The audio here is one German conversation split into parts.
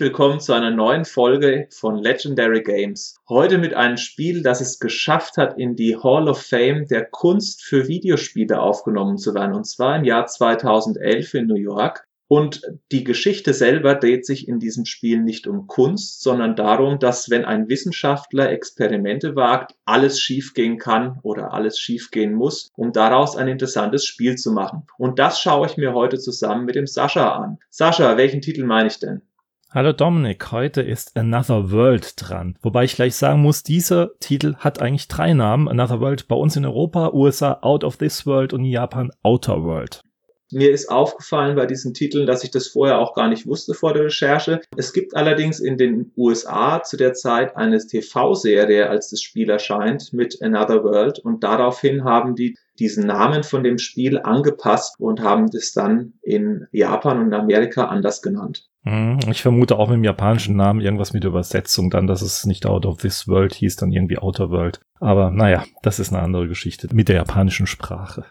Willkommen zu einer neuen Folge von Legendary Games. Heute mit einem Spiel, das es geschafft hat, in die Hall of Fame der Kunst für Videospiele aufgenommen zu werden, und zwar im Jahr 2011 in New York. Und die Geschichte selber dreht sich in diesem Spiel nicht um Kunst, sondern darum, dass wenn ein Wissenschaftler Experimente wagt, alles schiefgehen kann oder alles schiefgehen muss, um daraus ein interessantes Spiel zu machen. Und das schaue ich mir heute zusammen mit dem Sascha an. Sascha, welchen Titel meine ich denn? Hallo Dominik, heute ist Another World dran. Wobei ich gleich sagen muss, dieser Titel hat eigentlich drei Namen. Another World bei uns in Europa, USA Out of This World und Japan Outer World. Mir ist aufgefallen bei diesen Titeln, dass ich das vorher auch gar nicht wusste vor der Recherche. Es gibt allerdings in den USA zu der Zeit eine TV-Serie, als das Spiel erscheint, mit Another World und daraufhin haben die diesen Namen von dem Spiel angepasst und haben das dann in Japan und in Amerika anders genannt. Mhm, ich vermute auch mit dem japanischen Namen irgendwas mit Übersetzung dann, dass es nicht Out of This World hieß, dann irgendwie Outer World. Aber naja, das ist eine andere Geschichte mit der japanischen Sprache.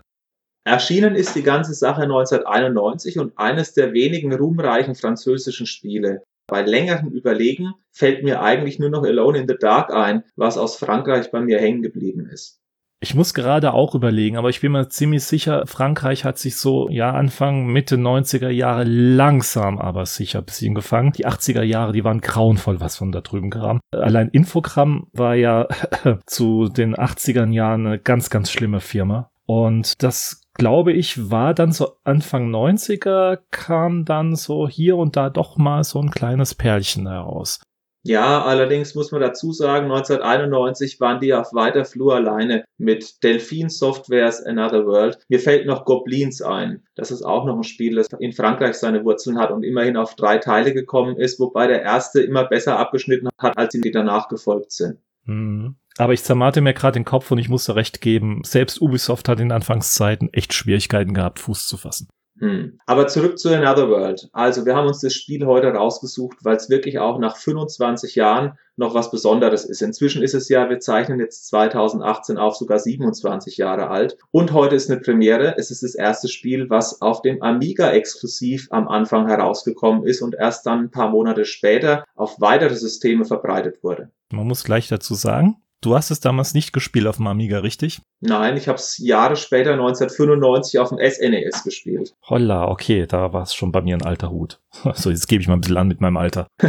Erschienen ist die ganze Sache 1991 und eines der wenigen ruhmreichen französischen Spiele. Bei längeren Überlegen fällt mir eigentlich nur noch Alone in the Dark ein, was aus Frankreich bei mir hängen geblieben ist. Ich muss gerade auch überlegen, aber ich bin mir ziemlich sicher, Frankreich hat sich so, ja, Anfang, Mitte 90er Jahre langsam, aber sicher ein bisschen gefangen. Die 80er Jahre, die waren grauenvoll, was von da drüben kam. Allein Infogramm war ja zu den 80er Jahren eine ganz, ganz schlimme Firma. Und das glaube ich, war dann so Anfang 90er, kam dann so hier und da doch mal so ein kleines Perlchen heraus. Ja, allerdings muss man dazu sagen, 1991 waren die auf weiter Flur alleine mit Delphine Softwares Another World. Mir fällt noch Goblins ein. Das ist auch noch ein Spiel, das in Frankreich seine Wurzeln hat und immerhin auf drei Teile gekommen ist, wobei der erste immer besser abgeschnitten hat, als die, die danach gefolgt sind. Mhm. Aber ich zermate mir gerade den Kopf und ich musste recht geben, selbst Ubisoft hat in Anfangszeiten echt Schwierigkeiten gehabt, Fuß zu fassen. Hm. Aber zurück zu Another World. Also wir haben uns das Spiel heute rausgesucht, weil es wirklich auch nach 25 Jahren noch was Besonderes ist. Inzwischen ist es ja, wir zeichnen jetzt 2018 auf, sogar 27 Jahre alt. Und heute ist eine Premiere. Es ist das erste Spiel, was auf dem Amiga exklusiv am Anfang herausgekommen ist und erst dann ein paar Monate später auf weitere Systeme verbreitet wurde. Man muss gleich dazu sagen, Du hast es damals nicht gespielt auf dem Amiga, richtig? Nein, ich habe es Jahre später, 1995, auf dem SNES e gespielt. Holla, okay, da war es schon bei mir ein alter Hut. So, jetzt gebe ich mal ein bisschen an mit meinem Alter.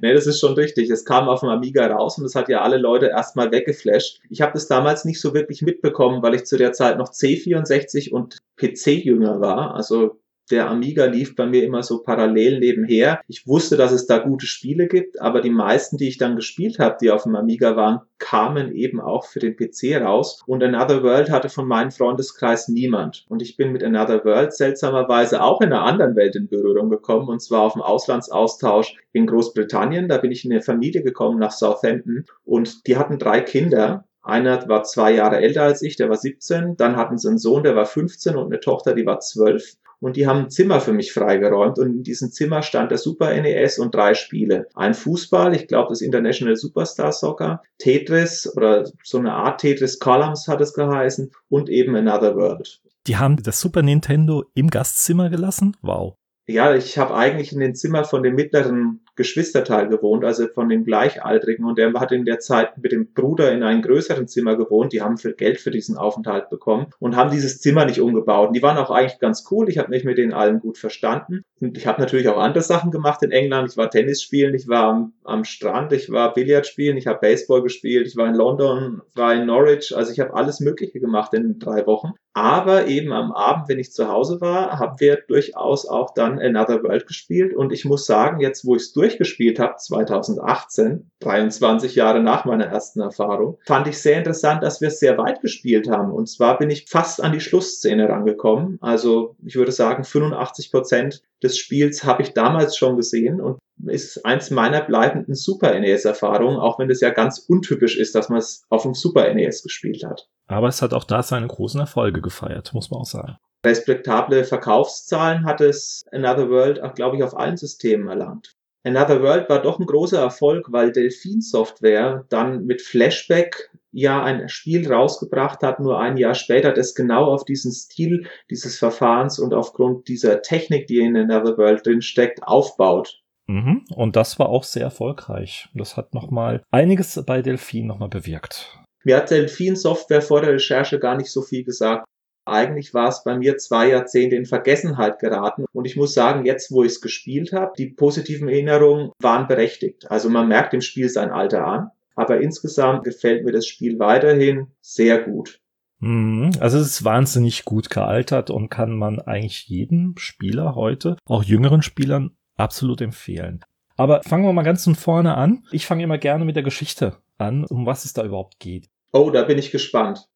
nee, das ist schon richtig. Es kam auf dem Amiga raus und es hat ja alle Leute erstmal weggeflasht. Ich habe das damals nicht so wirklich mitbekommen, weil ich zu der Zeit noch C64 und PC-Jünger war. Also der Amiga lief bei mir immer so parallel nebenher. Ich wusste, dass es da gute Spiele gibt, aber die meisten, die ich dann gespielt habe, die auf dem Amiga waren, kamen eben auch für den PC raus. Und Another World hatte von meinem Freundeskreis niemand. Und ich bin mit Another World seltsamerweise auch in einer anderen Welt in Berührung gekommen, und zwar auf dem Auslandsaustausch in Großbritannien. Da bin ich in eine Familie gekommen nach Southampton und die hatten drei Kinder einer war zwei Jahre älter als ich, der war 17. Dann hatten sie einen Sohn, der war 15 und eine Tochter, die war 12 und die haben ein Zimmer für mich freigeräumt und in diesem Zimmer stand der Super NES und drei Spiele. Ein Fußball, ich glaube das International Superstar Soccer, Tetris oder so eine Art Tetris Columns hat es geheißen und eben Another World. Die haben das Super Nintendo im Gastzimmer gelassen? Wow. Ja, ich habe eigentlich in dem Zimmer von dem mittleren Geschwisterteil gewohnt, also von dem Gleichaltrigen. Und der hat in der Zeit mit dem Bruder in einem größeren Zimmer gewohnt. Die haben für Geld für diesen Aufenthalt bekommen und haben dieses Zimmer nicht umgebaut. Und die waren auch eigentlich ganz cool. Ich habe mich mit denen allen gut verstanden. Und ich habe natürlich auch andere Sachen gemacht in England. Ich war Tennis spielen, ich war am, am Strand, ich war Billard spielen, ich habe Baseball gespielt, ich war in London, war in Norwich. Also ich habe alles Mögliche gemacht in drei Wochen. Aber eben am Abend, wenn ich zu Hause war, haben wir durchaus auch dann Another World gespielt. Und ich muss sagen, jetzt wo ich es durchgespielt habe, 2018, 23 Jahre nach meiner ersten Erfahrung, fand ich sehr interessant, dass wir es sehr weit gespielt haben. Und zwar bin ich fast an die Schlussszene rangekommen. Also ich würde sagen, 85 Prozent des Spiels habe ich damals schon gesehen und ist eins meiner bleibenden Super NES-Erfahrungen, auch wenn es ja ganz untypisch ist, dass man es auf dem Super NES gespielt hat. Aber es hat auch da seine großen Erfolge gefeiert, muss man auch sagen. Respektable Verkaufszahlen hat es Another World, glaube ich, auf allen Systemen erlangt. Another World war doch ein großer Erfolg, weil Delphine Software dann mit Flashback ja ein Spiel rausgebracht hat, nur ein Jahr später, das genau auf diesen Stil dieses Verfahrens und aufgrund dieser Technik, die in Another World drin steckt, aufbaut. Mhm. Und das war auch sehr erfolgreich. Das hat nochmal einiges bei Delphin nochmal bewirkt. Mir hat Delphin Software vor der Recherche gar nicht so viel gesagt. Eigentlich war es bei mir zwei Jahrzehnte in Vergessenheit geraten. Und ich muss sagen, jetzt, wo ich es gespielt habe, die positiven Erinnerungen waren berechtigt. Also man merkt dem Spiel sein Alter an. Aber insgesamt gefällt mir das Spiel weiterhin sehr gut. Mhm. Also es ist wahnsinnig gut gealtert und kann man eigentlich jedem Spieler heute, auch jüngeren Spielern, absolut empfehlen. Aber fangen wir mal ganz von vorne an. Ich fange immer gerne mit der Geschichte an, um was es da überhaupt geht. Oh, da bin ich gespannt.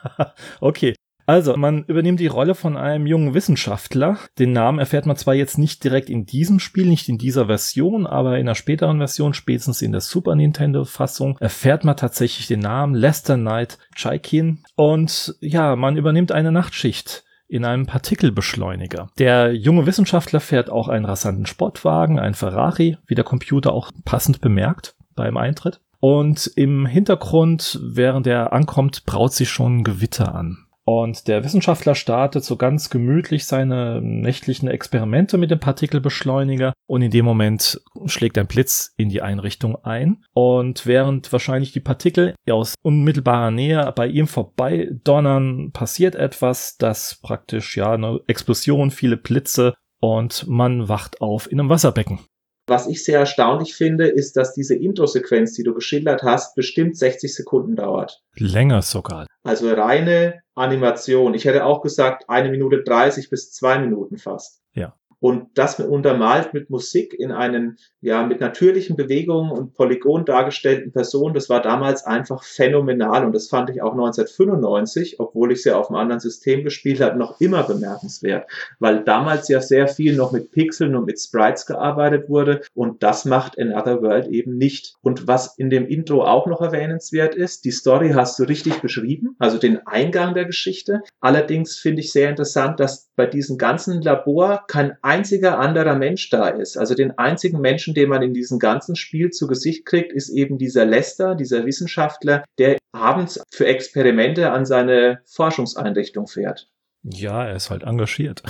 okay. Also, man übernimmt die Rolle von einem jungen Wissenschaftler. Den Namen erfährt man zwar jetzt nicht direkt in diesem Spiel, nicht in dieser Version, aber in einer späteren Version, spätestens in der Super Nintendo-Fassung, erfährt man tatsächlich den Namen Lester Knight Chaikin. Und ja, man übernimmt eine Nachtschicht in einem Partikelbeschleuniger. Der junge Wissenschaftler fährt auch einen rasanten Sportwagen, ein Ferrari, wie der Computer auch passend bemerkt beim Eintritt. Und im Hintergrund, während er ankommt, braut sich schon Gewitter an. Und der Wissenschaftler startet so ganz gemütlich seine nächtlichen Experimente mit dem Partikelbeschleuniger und in dem Moment schlägt ein Blitz in die Einrichtung ein. Und während wahrscheinlich die Partikel aus unmittelbarer Nähe bei ihm vorbei donnern, passiert etwas, das praktisch ja eine Explosion, viele Blitze und man wacht auf in einem Wasserbecken. Was ich sehr erstaunlich finde, ist, dass diese Intro-Sequenz, die du geschildert hast, bestimmt 60 Sekunden dauert. Länger sogar. Also reine Animation. Ich hätte auch gesagt, eine Minute 30 bis zwei Minuten fast. Ja. Und das untermalt mit Musik in einen, ja, mit natürlichen Bewegungen und Polygon dargestellten Personen, das war damals einfach phänomenal. Und das fand ich auch 1995, obwohl ich sie auf einem anderen System gespielt habe, noch immer bemerkenswert. Weil damals ja sehr viel noch mit Pixeln und mit Sprites gearbeitet wurde. Und das macht Another World eben nicht. Und was in dem Intro auch noch erwähnenswert ist, die Story hast du richtig beschrieben, also den Eingang der Geschichte. Allerdings finde ich sehr interessant, dass bei diesem ganzen Labor kein einziger anderer Mensch da ist. Also den einzigen Menschen, den man in diesem ganzen Spiel zu Gesicht kriegt, ist eben dieser Lester, dieser Wissenschaftler, der abends für Experimente an seine Forschungseinrichtung fährt. Ja, er ist halt engagiert.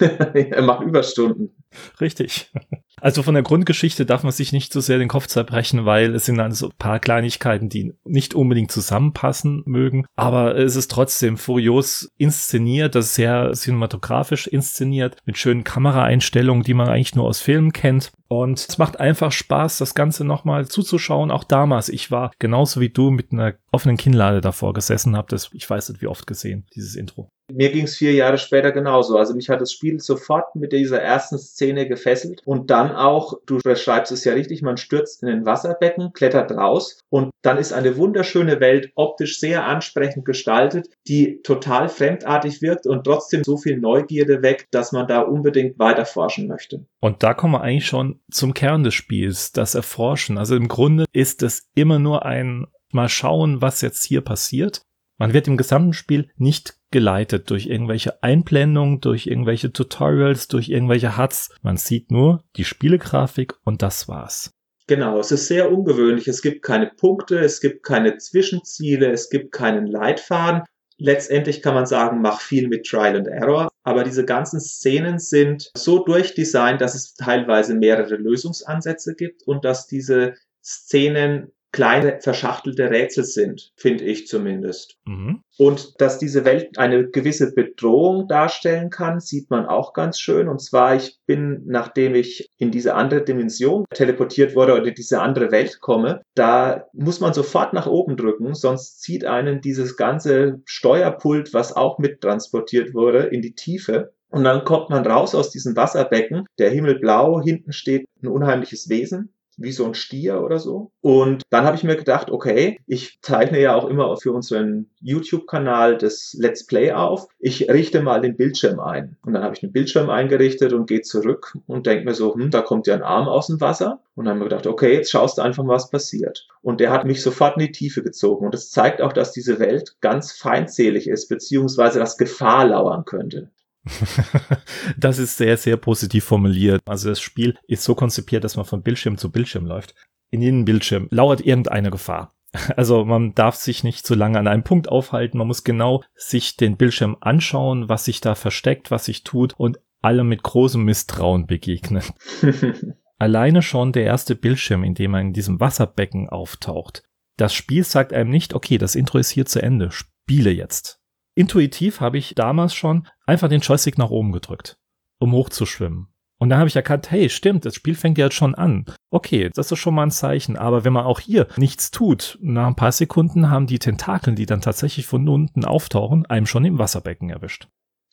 er macht Überstunden. Richtig. Also von der Grundgeschichte darf man sich nicht so sehr den Kopf zerbrechen, weil es sind dann so ein paar Kleinigkeiten, die nicht unbedingt zusammenpassen mögen. Aber es ist trotzdem furios inszeniert, das ist sehr cinematografisch inszeniert, mit schönen Kameraeinstellungen, die man eigentlich nur aus Filmen kennt. Und es macht einfach Spaß, das Ganze nochmal zuzuschauen. Auch damals, ich war genauso wie du mit einer offenen Kinnlade davor gesessen, habe das, ich weiß nicht wie oft gesehen, dieses Intro. Mir ging es vier Jahre später genauso. Also mich hat das Spiel sofort mit dieser ersten Szene gefesselt und dann auch, du beschreibst es ja richtig, man stürzt in ein Wasserbecken, klettert raus und dann ist eine wunderschöne Welt optisch sehr ansprechend gestaltet, die total fremdartig wirkt und trotzdem so viel Neugierde weckt, dass man da unbedingt weiter forschen möchte. Und da kommen wir eigentlich schon zum Kern des Spiels, das Erforschen. Also im Grunde ist es immer nur ein mal schauen, was jetzt hier passiert. Man wird im gesamten Spiel nicht geleitet durch irgendwelche Einblendungen, durch irgendwelche Tutorials, durch irgendwelche Huts. Man sieht nur die Spielegrafik und das war's. Genau, es ist sehr ungewöhnlich. Es gibt keine Punkte, es gibt keine Zwischenziele, es gibt keinen Leitfaden. Letztendlich kann man sagen, mach viel mit Trial and Error. Aber diese ganzen Szenen sind so durchdesignt, dass es teilweise mehrere Lösungsansätze gibt und dass diese Szenen kleine verschachtelte Rätsel sind, finde ich zumindest. Mhm. Und dass diese Welt eine gewisse Bedrohung darstellen kann, sieht man auch ganz schön. Und zwar, ich bin, nachdem ich in diese andere Dimension teleportiert wurde oder in diese andere Welt komme, da muss man sofort nach oben drücken, sonst zieht einen dieses ganze Steuerpult, was auch mit transportiert wurde, in die Tiefe. Und dann kommt man raus aus diesem Wasserbecken, der Himmel blau, hinten steht ein unheimliches Wesen, wie so ein Stier oder so. Und dann habe ich mir gedacht, okay, ich zeichne ja auch immer für unseren YouTube-Kanal das Let's Play auf. Ich richte mal den Bildschirm ein. Und dann habe ich den Bildschirm eingerichtet und gehe zurück und denke mir so, hm, da kommt ja ein Arm aus dem Wasser. Und dann habe ich mir gedacht, okay, jetzt schaust du einfach mal, was passiert. Und der hat mich sofort in die Tiefe gezogen. Und das zeigt auch, dass diese Welt ganz feindselig ist, beziehungsweise dass Gefahr lauern könnte. das ist sehr, sehr positiv formuliert. Also das Spiel ist so konzipiert, dass man von Bildschirm zu Bildschirm läuft. In jedem Bildschirm lauert irgendeine Gefahr. Also man darf sich nicht zu lange an einem Punkt aufhalten. Man muss genau sich den Bildschirm anschauen, was sich da versteckt, was sich tut. Und alle mit großem Misstrauen begegnen. Alleine schon der erste Bildschirm, in dem man in diesem Wasserbecken auftaucht. Das Spiel sagt einem nicht, okay, das Intro ist hier zu Ende, spiele jetzt. Intuitiv habe ich damals schon einfach den Joystick nach oben gedrückt, um hochzuschwimmen. Und dann habe ich erkannt, hey, stimmt, das Spiel fängt ja jetzt schon an. Okay, das ist schon mal ein Zeichen. Aber wenn man auch hier nichts tut, nach ein paar Sekunden haben die Tentakeln, die dann tatsächlich von unten auftauchen, einem schon im Wasserbecken erwischt.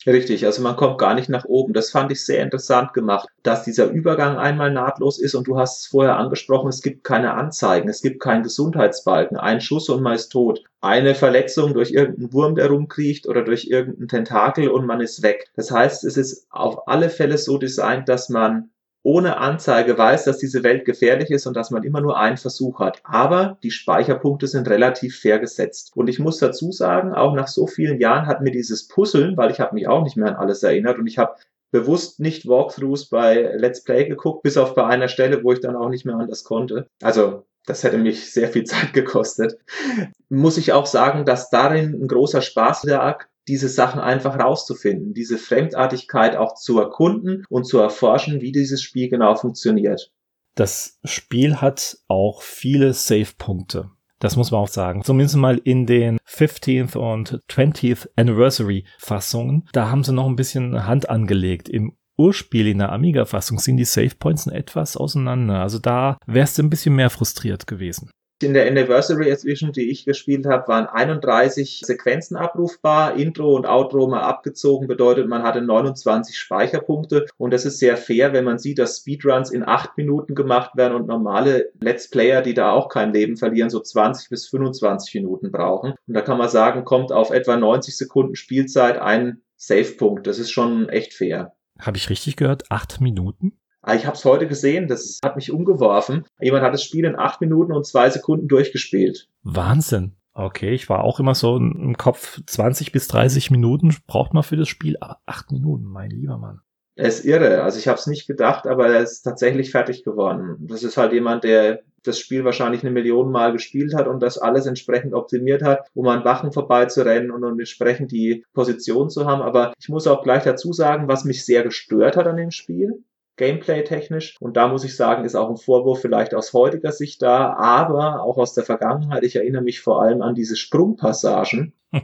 Richtig, also man kommt gar nicht nach oben. Das fand ich sehr interessant gemacht, dass dieser Übergang einmal nahtlos ist und du hast es vorher angesprochen, es gibt keine Anzeigen, es gibt keinen Gesundheitsbalken, ein Schuss und man ist tot. Eine Verletzung durch irgendeinen Wurm, der rumkriecht oder durch irgendeinen Tentakel und man ist weg. Das heißt, es ist auf alle Fälle so designt, dass man ohne Anzeige weiß, dass diese Welt gefährlich ist und dass man immer nur einen Versuch hat. Aber die Speicherpunkte sind relativ fair gesetzt. Und ich muss dazu sagen, auch nach so vielen Jahren hat mir dieses Puzzeln, weil ich habe mich auch nicht mehr an alles erinnert und ich habe bewusst nicht Walkthroughs bei Let's Play geguckt, bis auf bei einer Stelle, wo ich dann auch nicht mehr anders konnte. Also das hätte mich sehr viel Zeit gekostet. Muss ich auch sagen, dass darin ein großer Spaß lag, diese Sachen einfach rauszufinden, diese Fremdartigkeit auch zu erkunden und zu erforschen, wie dieses Spiel genau funktioniert. Das Spiel hat auch viele Save-Punkte. Das muss man auch sagen. Zumindest mal in den 15th und 20th Anniversary Fassungen. Da haben sie noch ein bisschen Hand angelegt. Im Urspiel in der Amiga-Fassung sind die Save Points etwas auseinander. Also da wärst du ein bisschen mehr frustriert gewesen. In der Anniversary Edition, die ich gespielt habe, waren 31 Sequenzen abrufbar. Intro und Outro mal abgezogen bedeutet, man hatte 29 Speicherpunkte. Und das ist sehr fair, wenn man sieht, dass Speedruns in 8 Minuten gemacht werden und normale Let's Player, die da auch kein Leben verlieren, so 20 bis 25 Minuten brauchen. Und da kann man sagen, kommt auf etwa 90 Sekunden Spielzeit ein Save-Punkt. Das ist schon echt fair. Habe ich richtig gehört? 8 Minuten? Ah, ich habe es heute gesehen, das hat mich umgeworfen. Jemand hat das Spiel in acht Minuten und zwei Sekunden durchgespielt. Wahnsinn. Okay, ich war auch immer so im Kopf 20 bis 30 Minuten braucht man für das Spiel, aber acht Minuten, mein lieber Mann. Er ist irre. Also ich habe es nicht gedacht, aber er ist tatsächlich fertig geworden. Das ist halt jemand, der das Spiel wahrscheinlich eine Million Mal gespielt hat und das alles entsprechend optimiert hat, um an Wachen vorbeizurennen und um entsprechend die Position zu haben. Aber ich muss auch gleich dazu sagen, was mich sehr gestört hat an dem Spiel, Gameplay-technisch. Und da muss ich sagen, ist auch ein Vorwurf vielleicht aus heutiger Sicht da, aber auch aus der Vergangenheit. Ich erinnere mich vor allem an diese Sprungpassagen.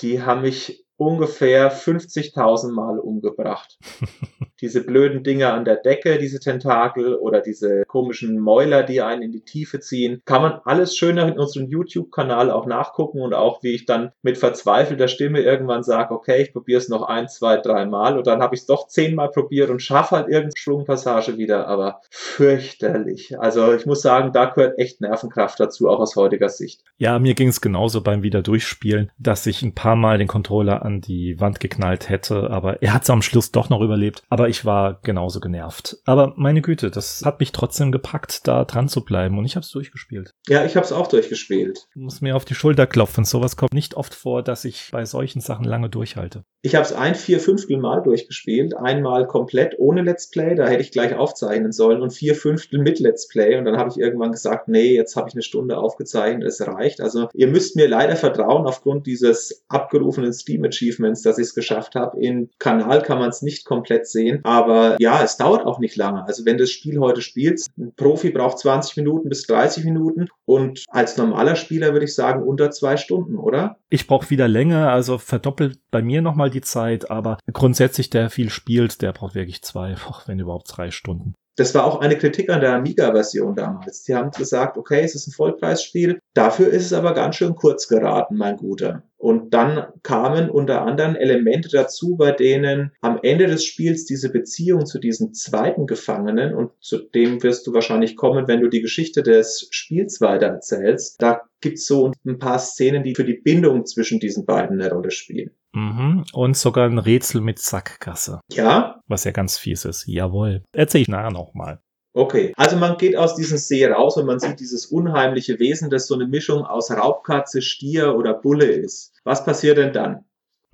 die haben mich ungefähr 50.000 Mal umgebracht. diese blöden Dinger an der Decke, diese Tentakel oder diese komischen Mäuler, die einen in die Tiefe ziehen, kann man alles schöner in unserem YouTube-Kanal auch nachgucken und auch wie ich dann mit verzweifelter Stimme irgendwann sage, okay, ich probiere es noch ein, zwei, drei Mal und dann habe ich es doch zehnmal probiert und schaffe halt irgendeine Schwungpassage wieder, aber fürchterlich. Also ich muss sagen, da gehört echt Nervenkraft dazu, auch aus heutiger Sicht. Ja, mir ging es genauso beim Wieder-Durchspielen, dass ich ein paar Mal den Controller an die Wand geknallt hätte, aber er hat es am Schluss doch noch überlebt. Aber ich war genauso genervt. Aber meine Güte, das hat mich trotzdem gepackt, da dran zu bleiben und ich habe es durchgespielt. Ja, ich habe es auch durchgespielt. Ich muss mir auf die Schulter klopfen. Sowas kommt nicht oft vor, dass ich bei solchen Sachen lange durchhalte. Ich habe es ein vier Fünftel Mal durchgespielt, einmal komplett ohne Let's Play, da hätte ich gleich aufzeichnen sollen und vier Fünftel mit Let's Play und dann habe ich irgendwann gesagt, nee, jetzt habe ich eine Stunde aufgezeichnet, es reicht. Also ihr müsst mir leider vertrauen aufgrund dieses abgerufenen Steam Achievements, dass ich es geschafft habe. Im Kanal kann man es nicht komplett sehen, aber ja, es dauert auch nicht lange. Also wenn du das Spiel heute spielst, ein Profi braucht 20 Minuten bis 30 Minuten und als normaler Spieler würde ich sagen unter zwei Stunden, oder? Ich brauche wieder länger, also verdoppelt bei mir nochmal die Zeit, aber grundsätzlich der viel spielt, der braucht wirklich zwei, wenn überhaupt drei Stunden. Das war auch eine Kritik an der Amiga-Version damals. Die haben gesagt, okay, es ist ein Vollpreisspiel, dafür ist es aber ganz schön kurz geraten, mein Guter. Und dann kamen unter anderem Elemente dazu, bei denen am Ende des Spiels diese Beziehung zu diesem zweiten Gefangenen, und zu dem wirst du wahrscheinlich kommen, wenn du die Geschichte des Spiels weiter erzählst, da gibt's so ein paar Szenen, die für die Bindung zwischen diesen beiden eine Rolle spielen. Mhm. Und sogar ein Rätsel mit Sackgasse. Ja. Was ja ganz fies ist. Jawohl. Erzähl ich nachher nochmal. Okay, also man geht aus diesem See raus und man sieht dieses unheimliche Wesen, das so eine Mischung aus Raubkatze, Stier oder Bulle ist. Was passiert denn dann?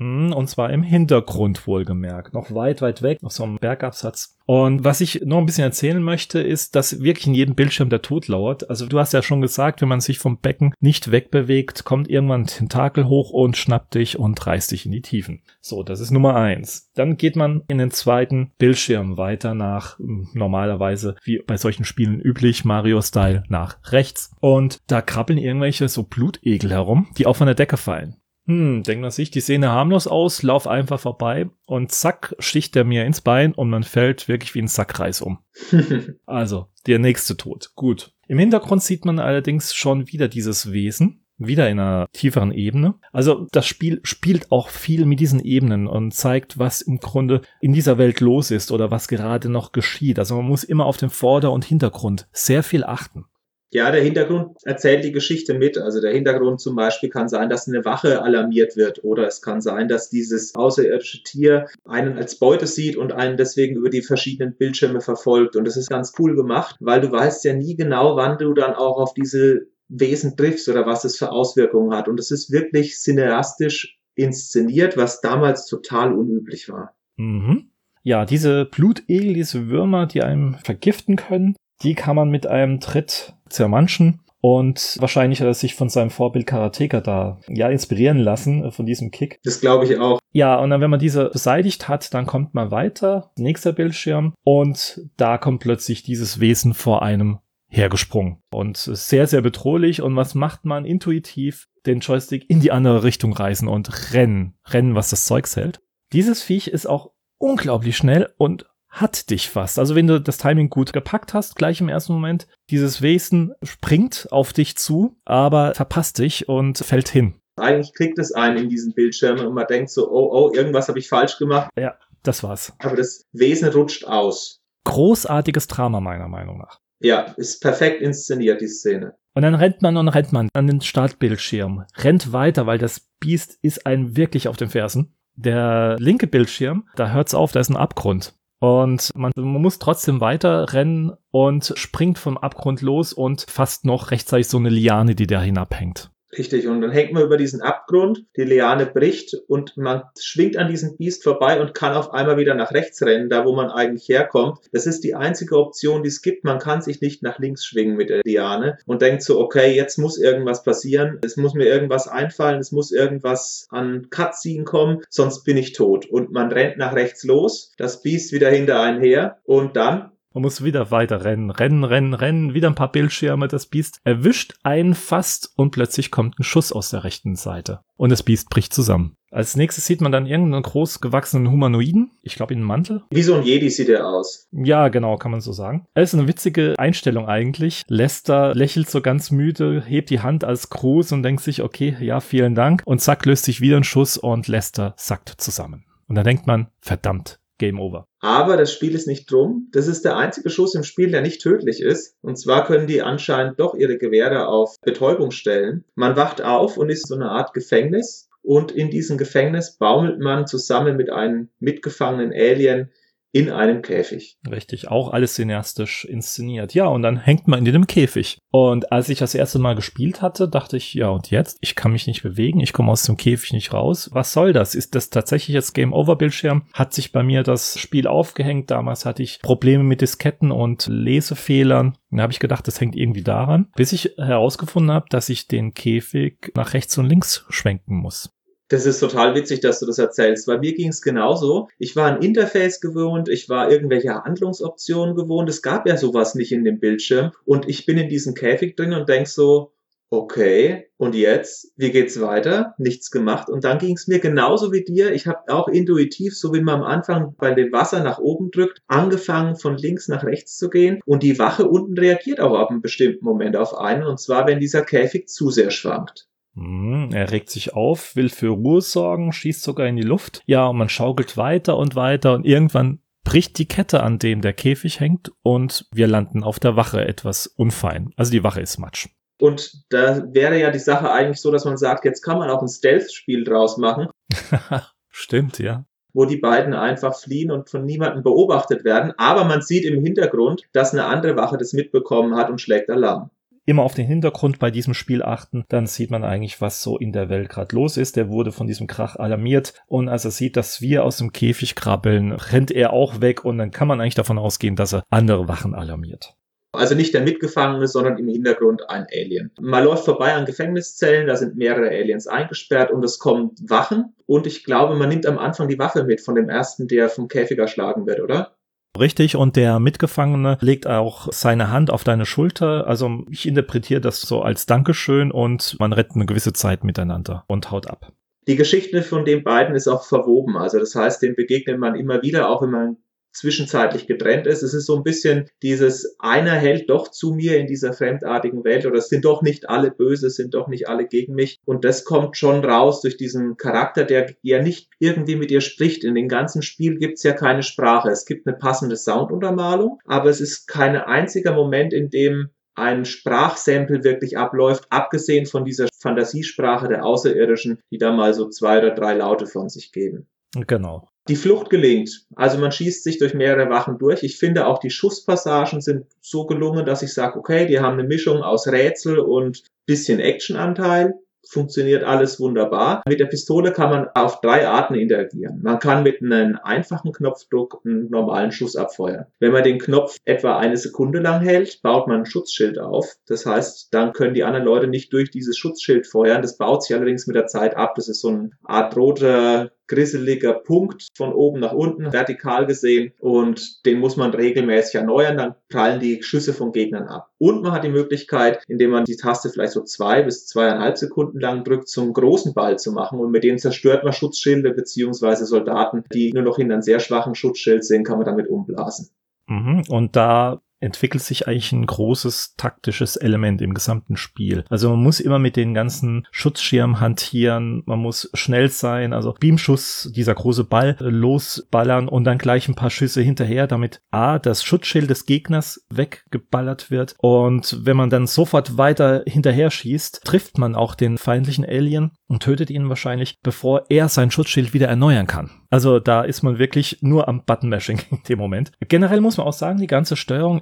Hm, und zwar im Hintergrund wohlgemerkt. Noch weit, weit weg, auf so einem Bergabsatz. Und was ich noch ein bisschen erzählen möchte, ist, dass wirklich in jedem Bildschirm der Tod lauert. Also du hast ja schon gesagt, wenn man sich vom Becken nicht wegbewegt, kommt irgendwann ein Tentakel hoch und schnappt dich und reißt dich in die Tiefen. So, das ist Nummer eins. Dann geht man in den zweiten Bildschirm weiter nach, hm, normalerweise, wie bei solchen Spielen üblich, Mario-Style nach rechts. Und da krabbeln irgendwelche so Blutegel herum, die auch von der Decke fallen. Hm, denkt man sich, die sehen harmlos aus, lauf einfach vorbei und zack, sticht er mir ins Bein und man fällt wirklich wie ein Sackreis um. also, der nächste Tod. Gut. Im Hintergrund sieht man allerdings schon wieder dieses Wesen, wieder in einer tieferen Ebene. Also das Spiel spielt auch viel mit diesen Ebenen und zeigt, was im Grunde in dieser Welt los ist oder was gerade noch geschieht. Also man muss immer auf den Vorder- und Hintergrund sehr viel achten. Ja, der Hintergrund erzählt die Geschichte mit. Also der Hintergrund zum Beispiel kann sein, dass eine Wache alarmiert wird oder es kann sein, dass dieses außerirdische Tier einen als Beute sieht und einen deswegen über die verschiedenen Bildschirme verfolgt. Und das ist ganz cool gemacht, weil du weißt ja nie genau, wann du dann auch auf diese Wesen triffst oder was es für Auswirkungen hat. Und es ist wirklich cineastisch inszeniert, was damals total unüblich war. Mhm. Ja, diese Blutegel, diese Würmer, die einem vergiften können, die kann man mit einem Tritt zermanschen. Und wahrscheinlich hat er sich von seinem Vorbild Karateka da ja inspirieren lassen, äh, von diesem Kick. Das glaube ich auch. Ja, und dann, wenn man diese beseitigt hat, dann kommt man weiter, nächster Bildschirm, und da kommt plötzlich dieses Wesen vor einem hergesprungen. Und sehr, sehr bedrohlich. Und was macht man intuitiv? Den Joystick in die andere Richtung reißen und rennen. Rennen, was das Zeugs hält. Dieses Viech ist auch unglaublich schnell und hat dich fast. Also wenn du das Timing gut gepackt hast, gleich im ersten Moment, dieses Wesen springt auf dich zu, aber verpasst dich und fällt hin. Eigentlich kriegt es einen in diesen Bildschirmen und man denkt so, oh, oh, irgendwas habe ich falsch gemacht. Ja, das war's. Aber das Wesen rutscht aus. Großartiges Drama meiner Meinung nach. Ja, ist perfekt inszeniert, die Szene. Und dann rennt man und rennt man an den Startbildschirm, rennt weiter, weil das Biest ist einem wirklich auf den Fersen. Der linke Bildschirm, da hört's auf, da ist ein Abgrund. Und man, man, muss trotzdem weiter rennen und springt vom Abgrund los und fast noch rechtzeitig so eine Liane, die da hinabhängt. Richtig, und dann hängt man über diesen Abgrund, die Liane bricht und man schwingt an diesem Biest vorbei und kann auf einmal wieder nach rechts rennen, da wo man eigentlich herkommt. Das ist die einzige Option, die es gibt. Man kann sich nicht nach links schwingen mit der Liane und denkt so, okay, jetzt muss irgendwas passieren, es muss mir irgendwas einfallen, es muss irgendwas an Cutscene kommen, sonst bin ich tot. Und man rennt nach rechts los, das Biest wieder hinter einen her und dann man muss wieder weiter rennen, rennen, rennen, rennen, wieder ein paar Bildschirme. Das Biest erwischt einen fast und plötzlich kommt ein Schuss aus der rechten Seite. Und das Biest bricht zusammen. Als nächstes sieht man dann irgendeinen groß gewachsenen Humanoiden. Ich glaube, in einem Mantel. Wie so ein Jedi sieht er aus. Ja, genau, kann man so sagen. Es ist eine witzige Einstellung eigentlich. Lester lächelt so ganz müde, hebt die Hand als Gruß und denkt sich, okay, ja, vielen Dank. Und zack, löst sich wieder ein Schuss und Lester sackt zusammen. Und da denkt man, verdammt, Game over. Aber das Spiel ist nicht drum. Das ist der einzige Schuss im Spiel, der nicht tödlich ist. Und zwar können die anscheinend doch ihre Gewehre auf Betäubung stellen. Man wacht auf und ist so eine Art Gefängnis. Und in diesem Gefängnis baumelt man zusammen mit einem mitgefangenen Alien in einem Käfig. Richtig, auch alles cineastisch inszeniert. Ja, und dann hängt man in dem Käfig. Und als ich das erste Mal gespielt hatte, dachte ich, ja, und jetzt? Ich kann mich nicht bewegen, ich komme aus dem Käfig nicht raus. Was soll das? Ist das tatsächlich jetzt Game Over Bildschirm? Hat sich bei mir das Spiel aufgehängt? Damals hatte ich Probleme mit Disketten und Lesefehlern. Dann habe ich gedacht, das hängt irgendwie daran, bis ich herausgefunden habe, dass ich den Käfig nach rechts und links schwenken muss. Das ist total witzig, dass du das erzählst, weil mir ging es genauso. Ich war ein Interface gewohnt, ich war irgendwelche Handlungsoptionen gewohnt. Es gab ja sowas nicht in dem Bildschirm. Und ich bin in diesem Käfig drin und denk so, okay, und jetzt? Wie geht's weiter? Nichts gemacht. Und dann ging es mir genauso wie dir. Ich habe auch intuitiv, so wie man am Anfang bei dem Wasser nach oben drückt, angefangen von links nach rechts zu gehen. Und die Wache unten reagiert auch ab einem bestimmten Moment auf einen. Und zwar, wenn dieser Käfig zu sehr schwankt. Hm, er regt sich auf, will für Ruhe sorgen, schießt sogar in die Luft. Ja, und man schaukelt weiter und weiter und irgendwann bricht die Kette, an dem der Käfig hängt und wir landen auf der Wache etwas unfein. Also die Wache ist Matsch. Und da wäre ja die Sache eigentlich so, dass man sagt, jetzt kann man auch ein Stealth-Spiel draus machen. Stimmt, ja. Wo die beiden einfach fliehen und von niemandem beobachtet werden. Aber man sieht im Hintergrund, dass eine andere Wache das mitbekommen hat und schlägt Alarm. Immer auf den Hintergrund bei diesem Spiel achten, dann sieht man eigentlich, was so in der Welt gerade los ist. Der wurde von diesem Krach alarmiert und als er sieht, dass wir aus dem Käfig krabbeln, rennt er auch weg und dann kann man eigentlich davon ausgehen, dass er andere Wachen alarmiert. Also nicht der Mitgefangene, sondern im Hintergrund ein Alien. Man läuft vorbei an Gefängniszellen, da sind mehrere Aliens eingesperrt und es kommen Wachen. Und ich glaube, man nimmt am Anfang die Waffe mit von dem ersten, der vom Käfig erschlagen wird, oder? Richtig, und der Mitgefangene legt auch seine Hand auf deine Schulter. Also ich interpretiere das so als Dankeschön und man rettet eine gewisse Zeit miteinander und haut ab. Die Geschichte von den beiden ist auch verwoben. Also das heißt, dem begegnet man immer wieder, auch wenn man zwischenzeitlich getrennt ist. Es ist so ein bisschen dieses, einer hält doch zu mir in dieser fremdartigen Welt oder es sind doch nicht alle böse, sind doch nicht alle gegen mich. Und das kommt schon raus durch diesen Charakter, der ja nicht irgendwie mit ihr spricht. In dem ganzen Spiel gibt's ja keine Sprache. Es gibt eine passende Sounduntermalung, aber es ist kein einziger Moment, in dem ein Sprachsample wirklich abläuft, abgesehen von dieser Fantasiesprache der Außerirdischen, die da mal so zwei oder drei Laute von sich geben. Genau. Die Flucht gelingt. Also man schießt sich durch mehrere Wachen durch. Ich finde auch die Schusspassagen sind so gelungen, dass ich sage, okay, die haben eine Mischung aus Rätsel und bisschen Actionanteil funktioniert alles wunderbar. Mit der Pistole kann man auf drei Arten interagieren. Man kann mit einem einfachen Knopfdruck einen normalen Schuss abfeuern. Wenn man den Knopf etwa eine Sekunde lang hält, baut man ein Schutzschild auf. Das heißt, dann können die anderen Leute nicht durch dieses Schutzschild feuern. Das baut sich allerdings mit der Zeit ab. Das ist so eine Art roter grisseliger Punkt von oben nach unten, vertikal gesehen. Und den muss man regelmäßig erneuern, dann prallen die Schüsse von Gegnern ab. Und man hat die Möglichkeit, indem man die Taste vielleicht so zwei bis zweieinhalb Sekunden lang drückt, zum großen Ball zu machen. Und mit dem zerstört man Schutzschilde beziehungsweise Soldaten, die nur noch hinter einem sehr schwachen Schutzschild sind, kann man damit umblasen. Mhm. Und da entwickelt sich eigentlich ein großes taktisches Element im gesamten Spiel. Also man muss immer mit den ganzen Schutzschirmen hantieren, man muss schnell sein, also Beamschuss, dieser große Ball losballern und dann gleich ein paar Schüsse hinterher, damit A, das Schutzschild des Gegners weggeballert wird und wenn man dann sofort weiter hinterher schießt, trifft man auch den feindlichen Alien und tötet ihn wahrscheinlich, bevor er sein Schutzschild wieder erneuern kann. Also da ist man wirklich nur am Button-Mashing in dem Moment. Generell muss man auch sagen, die ganze Steuerung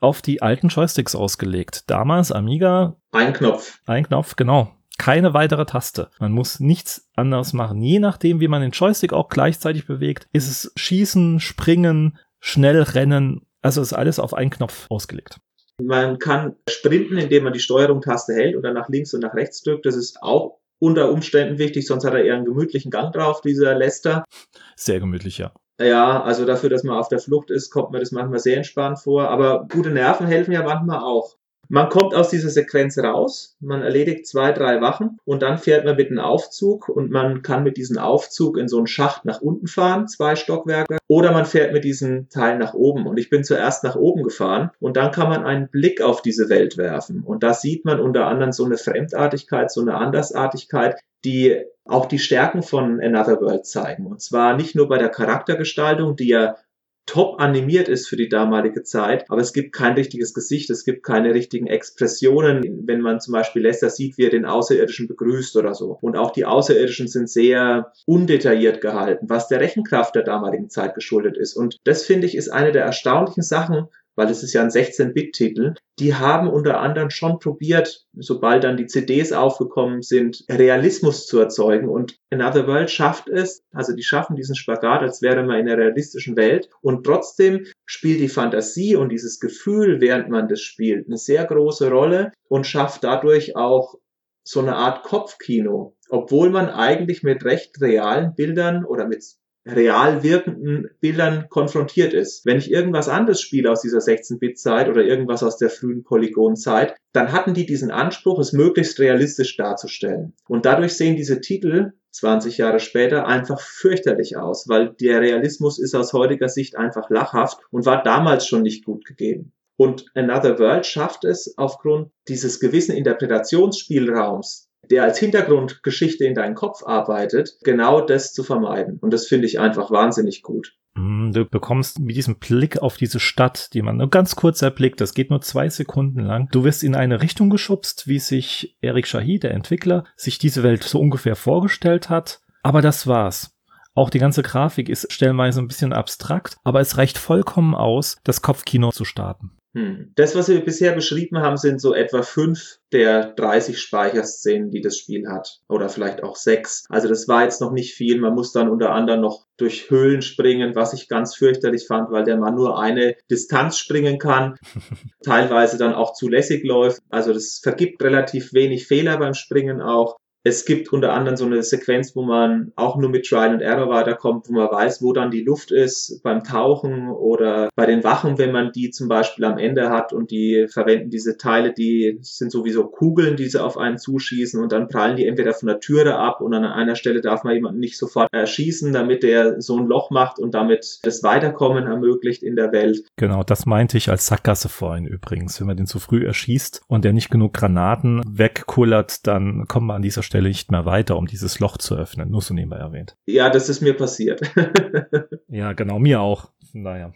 auf die alten Joysticks ausgelegt. Damals Amiga. Ein Knopf. Ein Knopf, genau. Keine weitere Taste. Man muss nichts anderes machen. Je nachdem, wie man den Joystick auch gleichzeitig bewegt, ist es Schießen, Springen, schnell rennen. Also ist alles auf einen Knopf ausgelegt. Man kann sprinten, indem man die Steuerung-Taste hält oder nach links und nach rechts drückt. Das ist auch unter Umständen wichtig, sonst hat er eher einen gemütlichen Gang drauf, dieser Lester. Sehr gemütlich, ja. Ja, also dafür, dass man auf der Flucht ist, kommt mir das manchmal sehr entspannt vor. Aber gute Nerven helfen ja manchmal auch. Man kommt aus dieser Sequenz raus, man erledigt zwei, drei Wachen und dann fährt man mit einem Aufzug und man kann mit diesem Aufzug in so einen Schacht nach unten fahren, zwei Stockwerke, oder man fährt mit diesem Teil nach oben. Und ich bin zuerst nach oben gefahren und dann kann man einen Blick auf diese Welt werfen. Und da sieht man unter anderem so eine Fremdartigkeit, so eine Andersartigkeit, die auch die Stärken von Another World zeigen. Und zwar nicht nur bei der Charaktergestaltung, die ja top animiert ist für die damalige Zeit, aber es gibt kein richtiges Gesicht, es gibt keine richtigen Expressionen, wenn man zum Beispiel Lester sieht, wie er den Außerirdischen begrüßt oder so. Und auch die Außerirdischen sind sehr undetailliert gehalten, was der Rechenkraft der damaligen Zeit geschuldet ist. Und das finde ich ist eine der erstaunlichen Sachen, weil es ist ja ein 16-Bit-Titel, die haben unter anderem schon probiert, sobald dann die CDs aufgekommen sind, Realismus zu erzeugen. Und Another World schafft es, also die schaffen diesen Spagat, als wäre man in einer realistischen Welt. Und trotzdem spielt die Fantasie und dieses Gefühl, während man das spielt, eine sehr große Rolle und schafft dadurch auch so eine Art Kopfkino, obwohl man eigentlich mit recht realen Bildern oder mit real wirkenden Bildern konfrontiert ist. Wenn ich irgendwas anderes spiele aus dieser 16-Bit-Zeit oder irgendwas aus der frühen Polygon-Zeit, dann hatten die diesen Anspruch, es möglichst realistisch darzustellen. Und dadurch sehen diese Titel 20 Jahre später einfach fürchterlich aus, weil der Realismus ist aus heutiger Sicht einfach lachhaft und war damals schon nicht gut gegeben. Und Another World schafft es aufgrund dieses gewissen Interpretationsspielraums, der als Hintergrundgeschichte in deinen Kopf arbeitet, genau das zu vermeiden. Und das finde ich einfach wahnsinnig gut. Mm, du bekommst mit diesem Blick auf diese Stadt, die man nur ganz kurz erblickt, das geht nur zwei Sekunden lang. Du wirst in eine Richtung geschubst, wie sich Eric Shahid, der Entwickler, sich diese Welt so ungefähr vorgestellt hat. Aber das war's. Auch die ganze Grafik ist stellenweise ein bisschen abstrakt, aber es reicht vollkommen aus, das Kopfkino zu starten. Hm. Das, was wir bisher beschrieben haben, sind so etwa fünf der 30 Speicherszenen, die das Spiel hat. Oder vielleicht auch sechs. Also das war jetzt noch nicht viel. Man muss dann unter anderem noch durch Höhlen springen, was ich ganz fürchterlich fand, weil der Mann nur eine Distanz springen kann. Teilweise dann auch zulässig läuft. Also das vergibt relativ wenig Fehler beim Springen auch. Es gibt unter anderem so eine Sequenz, wo man auch nur mit Trial and Error weiterkommt, wo man weiß, wo dann die Luft ist beim Tauchen oder bei den Wachen, wenn man die zum Beispiel am Ende hat und die verwenden diese Teile, die sind sowieso Kugeln, die sie auf einen zuschießen und dann prallen die entweder von der Türe ab und an einer Stelle darf man jemanden nicht sofort erschießen, damit der so ein Loch macht und damit das Weiterkommen ermöglicht in der Welt. Genau, das meinte ich als Sackgasse vorhin übrigens. Wenn man den zu früh erschießt und der nicht genug Granaten wegkullert, dann kommt man an dieser Stelle nicht mehr weiter, um dieses Loch zu öffnen. Nur so nebenbei erwähnt. Ja, das ist mir passiert. ja, genau, mir auch. Naja.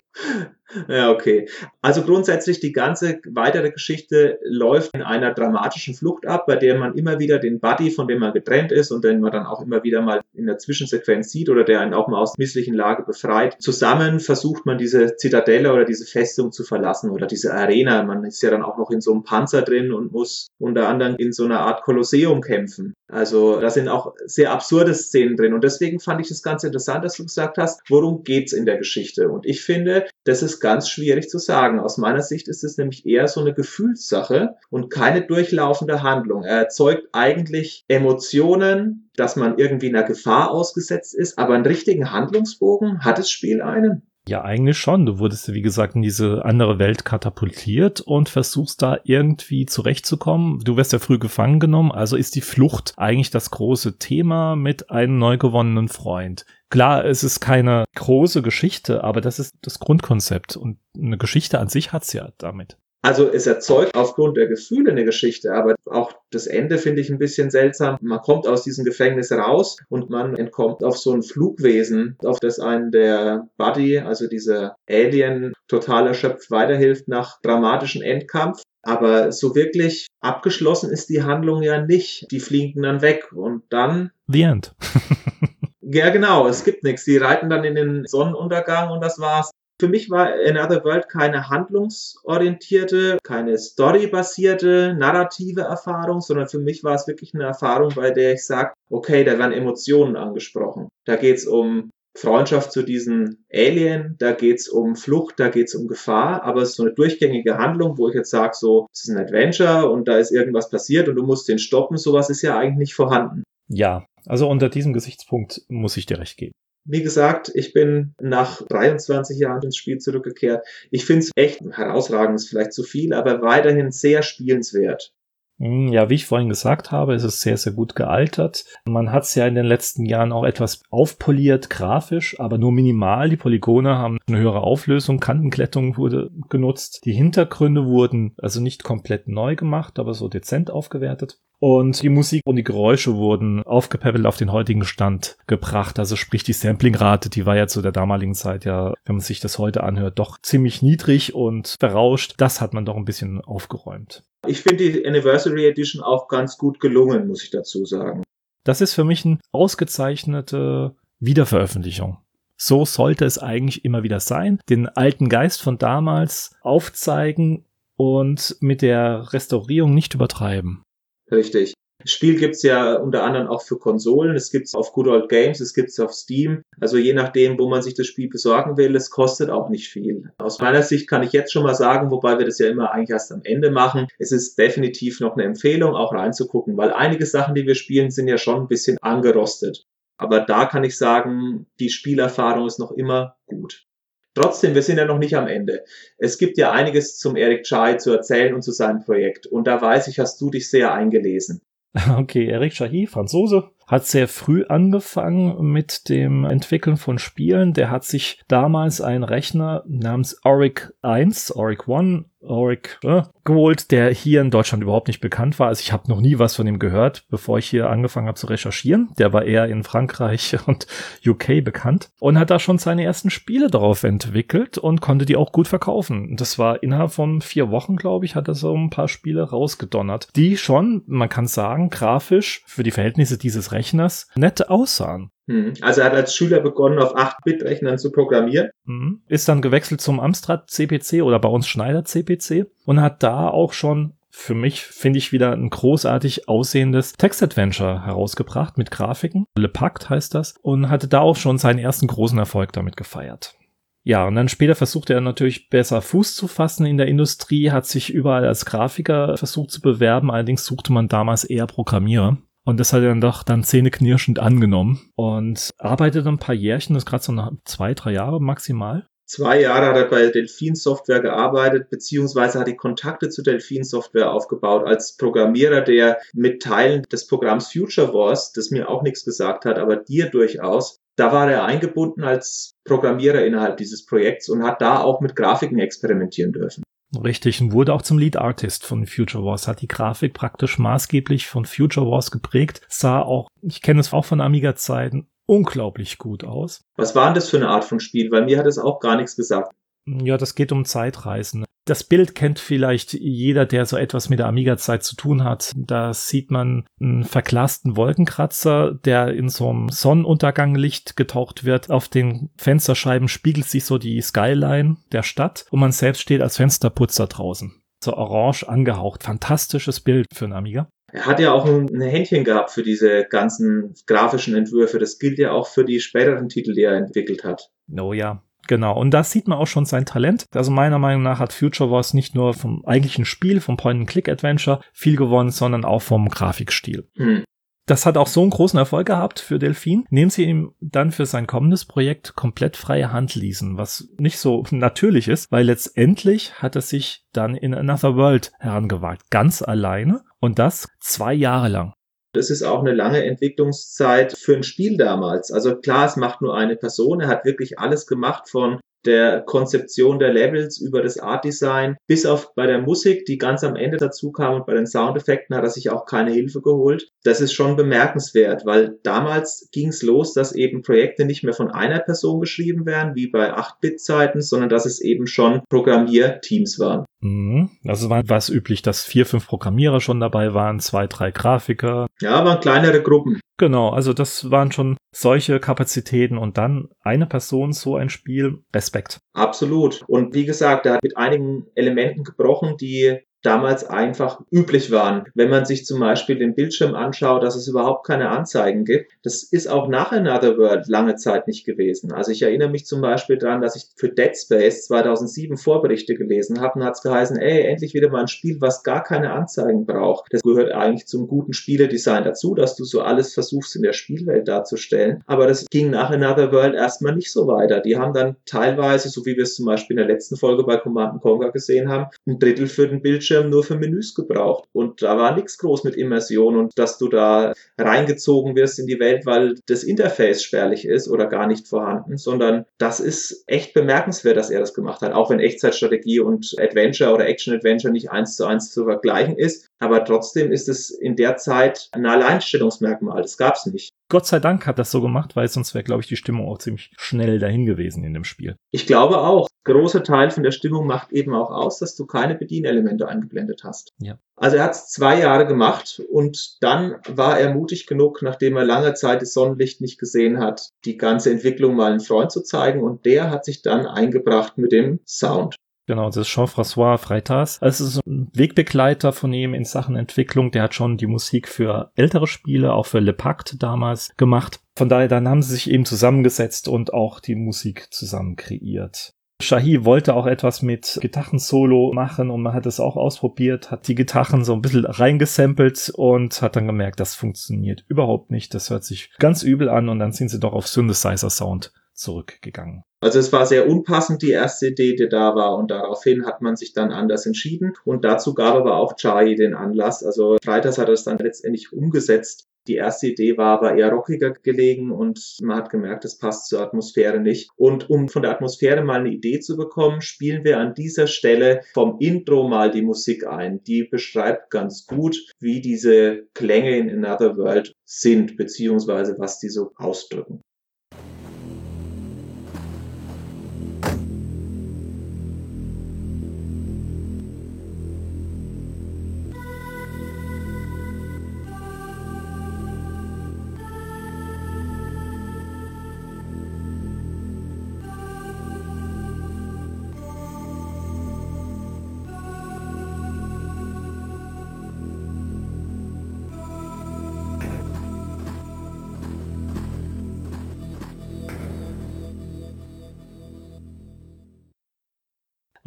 Ja, okay. Also grundsätzlich die ganze weitere Geschichte läuft in einer dramatischen Flucht ab, bei der man immer wieder den Buddy, von dem man getrennt ist und den man dann auch immer wieder mal in der Zwischensequenz sieht oder der einen auch mal aus misslichen Lage befreit. Zusammen versucht man diese Zitadelle oder diese Festung zu verlassen oder diese Arena. Man ist ja dann auch noch in so einem Panzer drin und muss unter anderem in so einer Art Kolosseum kämpfen. Also da sind auch sehr absurde Szenen drin und deswegen fand ich das ganz interessant, dass du gesagt hast, worum geht's in der Geschichte? Und ich finde, das ist ganz schwierig zu sagen. Aus meiner Sicht ist es nämlich eher so eine Gefühlssache und keine durchlaufende Handlung. Er erzeugt eigentlich Emotionen, dass man irgendwie einer Gefahr ausgesetzt ist, aber einen richtigen Handlungsbogen hat das Spiel einen. Ja, eigentlich schon. Du wurdest, wie gesagt, in diese andere Welt katapultiert und versuchst da irgendwie zurechtzukommen. Du wirst ja früh gefangen genommen, also ist die Flucht eigentlich das große Thema mit einem neu gewonnenen Freund. Klar, es ist keine große Geschichte, aber das ist das Grundkonzept und eine Geschichte an sich hat's ja damit. Also es erzeugt aufgrund der Gefühle eine Geschichte, aber auch das Ende finde ich ein bisschen seltsam. Man kommt aus diesem Gefängnis raus und man entkommt auf so ein Flugwesen, auf das einen der Buddy, also dieser Alien, total erschöpft weiterhilft nach dramatischen Endkampf. Aber so wirklich abgeschlossen ist die Handlung ja nicht. Die fliegen dann weg und dann. The End. ja, genau, es gibt nichts. Die reiten dann in den Sonnenuntergang und das war's. Für mich war Another World keine handlungsorientierte, keine storybasierte, narrative Erfahrung, sondern für mich war es wirklich eine Erfahrung, bei der ich sage, okay, da werden Emotionen angesprochen. Da geht's um Freundschaft zu diesen Alien, da geht's um Flucht, da geht's um Gefahr, aber es ist so eine durchgängige Handlung, wo ich jetzt sage, so, es ist ein Adventure und da ist irgendwas passiert und du musst den stoppen, sowas ist ja eigentlich nicht vorhanden. Ja, also unter diesem Gesichtspunkt muss ich dir recht geben. Wie gesagt, ich bin nach 23 Jahren ins Spiel zurückgekehrt. Ich finde es echt herausragend, ist vielleicht zu viel, aber weiterhin sehr spielenswert. Hm, ja, wie ich vorhin gesagt habe, ist es sehr, sehr gut gealtert. Man hat es ja in den letzten Jahren auch etwas aufpoliert, grafisch, aber nur minimal. Die Polygone haben eine höhere Auflösung, Kantenklettung wurde genutzt. Die Hintergründe wurden also nicht komplett neu gemacht, aber so dezent aufgewertet. Und die Musik und die Geräusche wurden aufgepäppelt auf den heutigen Stand gebracht. Also sprich die Samplingrate, die war ja zu der damaligen Zeit ja, wenn man sich das heute anhört, doch ziemlich niedrig und verrauscht. Das hat man doch ein bisschen aufgeräumt. Ich finde die Anniversary Edition auch ganz gut gelungen, muss ich dazu sagen. Das ist für mich eine ausgezeichnete Wiederveröffentlichung. So sollte es eigentlich immer wieder sein. Den alten Geist von damals aufzeigen und mit der Restaurierung nicht übertreiben. Richtig. Spiel gibt's ja unter anderem auch für Konsolen, es gibt's auf Good Old Games, es gibt's auf Steam. Also je nachdem, wo man sich das Spiel besorgen will, es kostet auch nicht viel. Aus meiner Sicht kann ich jetzt schon mal sagen, wobei wir das ja immer eigentlich erst am Ende machen, es ist definitiv noch eine Empfehlung, auch reinzugucken, weil einige Sachen, die wir spielen, sind ja schon ein bisschen angerostet. Aber da kann ich sagen, die Spielerfahrung ist noch immer gut. Trotzdem, wir sind ja noch nicht am Ende. Es gibt ja einiges zum Eric Chai zu erzählen und zu seinem Projekt. Und da weiß ich, hast du dich sehr eingelesen. Okay, Eric Chahi, Franzose, hat sehr früh angefangen mit dem Entwickeln von Spielen. Der hat sich damals einen Rechner namens Auric 1, Auric 1 Auric äh, geholt, der hier in Deutschland überhaupt nicht bekannt war. Also ich habe noch nie was von ihm gehört, bevor ich hier angefangen habe zu recherchieren. Der war eher in Frankreich und UK bekannt und hat da schon seine ersten Spiele darauf entwickelt und konnte die auch gut verkaufen. Das war innerhalb von vier Wochen, glaube ich, hat er so ein paar Spiele rausgedonnert, die schon, man kann sagen, grafisch für die Verhältnisse dieses Rechners nett aussahen. Hm. Also er hat als Schüler begonnen, auf 8-Bit-Rechnern zu programmieren. Mhm. Ist dann gewechselt zum Amstrad CPC oder bei uns Schneider CPC und hat da auch schon für mich, finde ich, wieder ein großartig aussehendes Text-Adventure herausgebracht mit Grafiken. Le Pacte heißt das und hatte da auch schon seinen ersten großen Erfolg damit gefeiert. Ja, und dann später versuchte er natürlich besser Fuß zu fassen in der Industrie, hat sich überall als Grafiker versucht zu bewerben, allerdings suchte man damals eher Programmierer. Und das hat er dann doch dann zähneknirschend angenommen und arbeitete ein paar Jährchen, das ist gerade so nach zwei, drei Jahre maximal. Zwei Jahre hat er bei Delphin Software gearbeitet, beziehungsweise hat die Kontakte zu Delphin Software aufgebaut als Programmierer, der mit Teilen des Programms Future Wars, das mir auch nichts gesagt hat, aber dir durchaus, da war er eingebunden als Programmierer innerhalb dieses Projekts und hat da auch mit Grafiken experimentieren dürfen. Richtig, und wurde auch zum Lead Artist von Future Wars, hat die Grafik praktisch maßgeblich von Future Wars geprägt, sah auch, ich kenne es auch von Amiga-Zeiten, unglaublich gut aus. Was war denn das für eine Art von Spiel? Weil mir hat es auch gar nichts gesagt. Ja, das geht um Zeitreisen. Das Bild kennt vielleicht jeder, der so etwas mit der Amiga-Zeit zu tun hat. Da sieht man einen verglasten Wolkenkratzer, der in so einem Sonnenunterganglicht getaucht wird. Auf den Fensterscheiben spiegelt sich so die Skyline der Stadt und man selbst steht als Fensterputzer draußen. So orange angehaucht. Fantastisches Bild für einen Amiga. Er hat ja auch ein Händchen gehabt für diese ganzen grafischen Entwürfe. Das gilt ja auch für die späteren Titel, die er entwickelt hat. Oh ja, Genau, und da sieht man auch schon sein Talent. Also meiner Meinung nach hat Future Wars nicht nur vom eigentlichen Spiel, vom Point-and-Click-Adventure viel gewonnen, sondern auch vom Grafikstil. Hm. Das hat auch so einen großen Erfolg gehabt für Delphin, indem sie ihm dann für sein kommendes Projekt komplett freie Hand ließen, was nicht so natürlich ist, weil letztendlich hat er sich dann in Another World herangewagt, ganz alleine und das zwei Jahre lang. Das ist auch eine lange Entwicklungszeit für ein Spiel damals. Also klar, es macht nur eine Person. Er hat wirklich alles gemacht von der Konzeption der Levels über das Art Design bis auf bei der Musik, die ganz am Ende dazu kam und bei den Soundeffekten hat er sich auch keine Hilfe geholt. Das ist schon bemerkenswert, weil damals ging es los, dass eben Projekte nicht mehr von einer Person geschrieben werden, wie bei 8-Bit-Zeiten, sondern dass es eben schon Programmierteams waren. Mhm. Also war es üblich, dass vier, fünf Programmierer schon dabei waren, zwei, drei Grafiker. Ja, waren kleinere Gruppen. Genau, also das waren schon solche Kapazitäten und dann eine Person, so ein Spiel, Respekt. Absolut. Und wie gesagt, er hat mit einigen Elementen gebrochen, die damals einfach üblich waren. Wenn man sich zum Beispiel den Bildschirm anschaut, dass es überhaupt keine Anzeigen gibt, das ist auch nach Another World lange Zeit nicht gewesen. Also ich erinnere mich zum Beispiel daran, dass ich für Dead Space 2007 Vorberichte gelesen habe und hat es geheißen, ey, endlich wieder mal ein Spiel, was gar keine Anzeigen braucht. Das gehört eigentlich zum guten Spieledesign dazu, dass du so alles versuchst in der Spielwelt darzustellen. Aber das ging nach Another World erstmal nicht so weiter. Die haben dann teilweise, so wie wir es zum Beispiel in der letzten Folge bei Command Conquer gesehen haben, ein Drittel für den Bildschirm Bildschirm nur für Menüs gebraucht. Und da war nichts groß mit Immersion und dass du da reingezogen wirst in die Welt, weil das Interface spärlich ist oder gar nicht vorhanden, sondern das ist echt bemerkenswert, dass er das gemacht hat. Auch wenn Echtzeitstrategie und Adventure oder Action-Adventure nicht eins zu eins zu vergleichen ist. Aber trotzdem ist es in der Zeit ein Alleinstellungsmerkmal. Das gab es nicht. Gott sei Dank hat das so gemacht, weil sonst wäre, glaube ich, die Stimmung auch ziemlich schnell dahin gewesen in dem Spiel. Ich glaube auch. Großer Teil von der Stimmung macht eben auch aus, dass du keine Bedienelemente eingeblendet hast. Ja. Also er hat es zwei Jahre gemacht und dann war er mutig genug, nachdem er lange Zeit das Sonnenlicht nicht gesehen hat, die ganze Entwicklung mal einem Freund zu zeigen und der hat sich dann eingebracht mit dem Sound. Genau, das ist Jean-François Freitas. Es ist ein Wegbegleiter von ihm in Sachen Entwicklung. Der hat schon die Musik für ältere Spiele, auch für Le Pacte damals gemacht. Von daher, dann haben sie sich eben zusammengesetzt und auch die Musik zusammen kreiert. Shahi wollte auch etwas mit Gitarren-Solo machen und man hat es auch ausprobiert, hat die Gitarren so ein bisschen reingesampelt und hat dann gemerkt, das funktioniert überhaupt nicht. Das hört sich ganz übel an und dann sind sie doch auf Synthesizer-Sound zurückgegangen. Also es war sehr unpassend, die erste Idee, die da war und daraufhin hat man sich dann anders entschieden und dazu gab aber auch Chai den Anlass. Also Freitags hat er es dann letztendlich umgesetzt. Die erste Idee war aber eher rockiger gelegen und man hat gemerkt, es passt zur Atmosphäre nicht. Und um von der Atmosphäre mal eine Idee zu bekommen, spielen wir an dieser Stelle vom Intro mal die Musik ein. Die beschreibt ganz gut, wie diese Klänge in Another World sind, beziehungsweise was die so ausdrücken.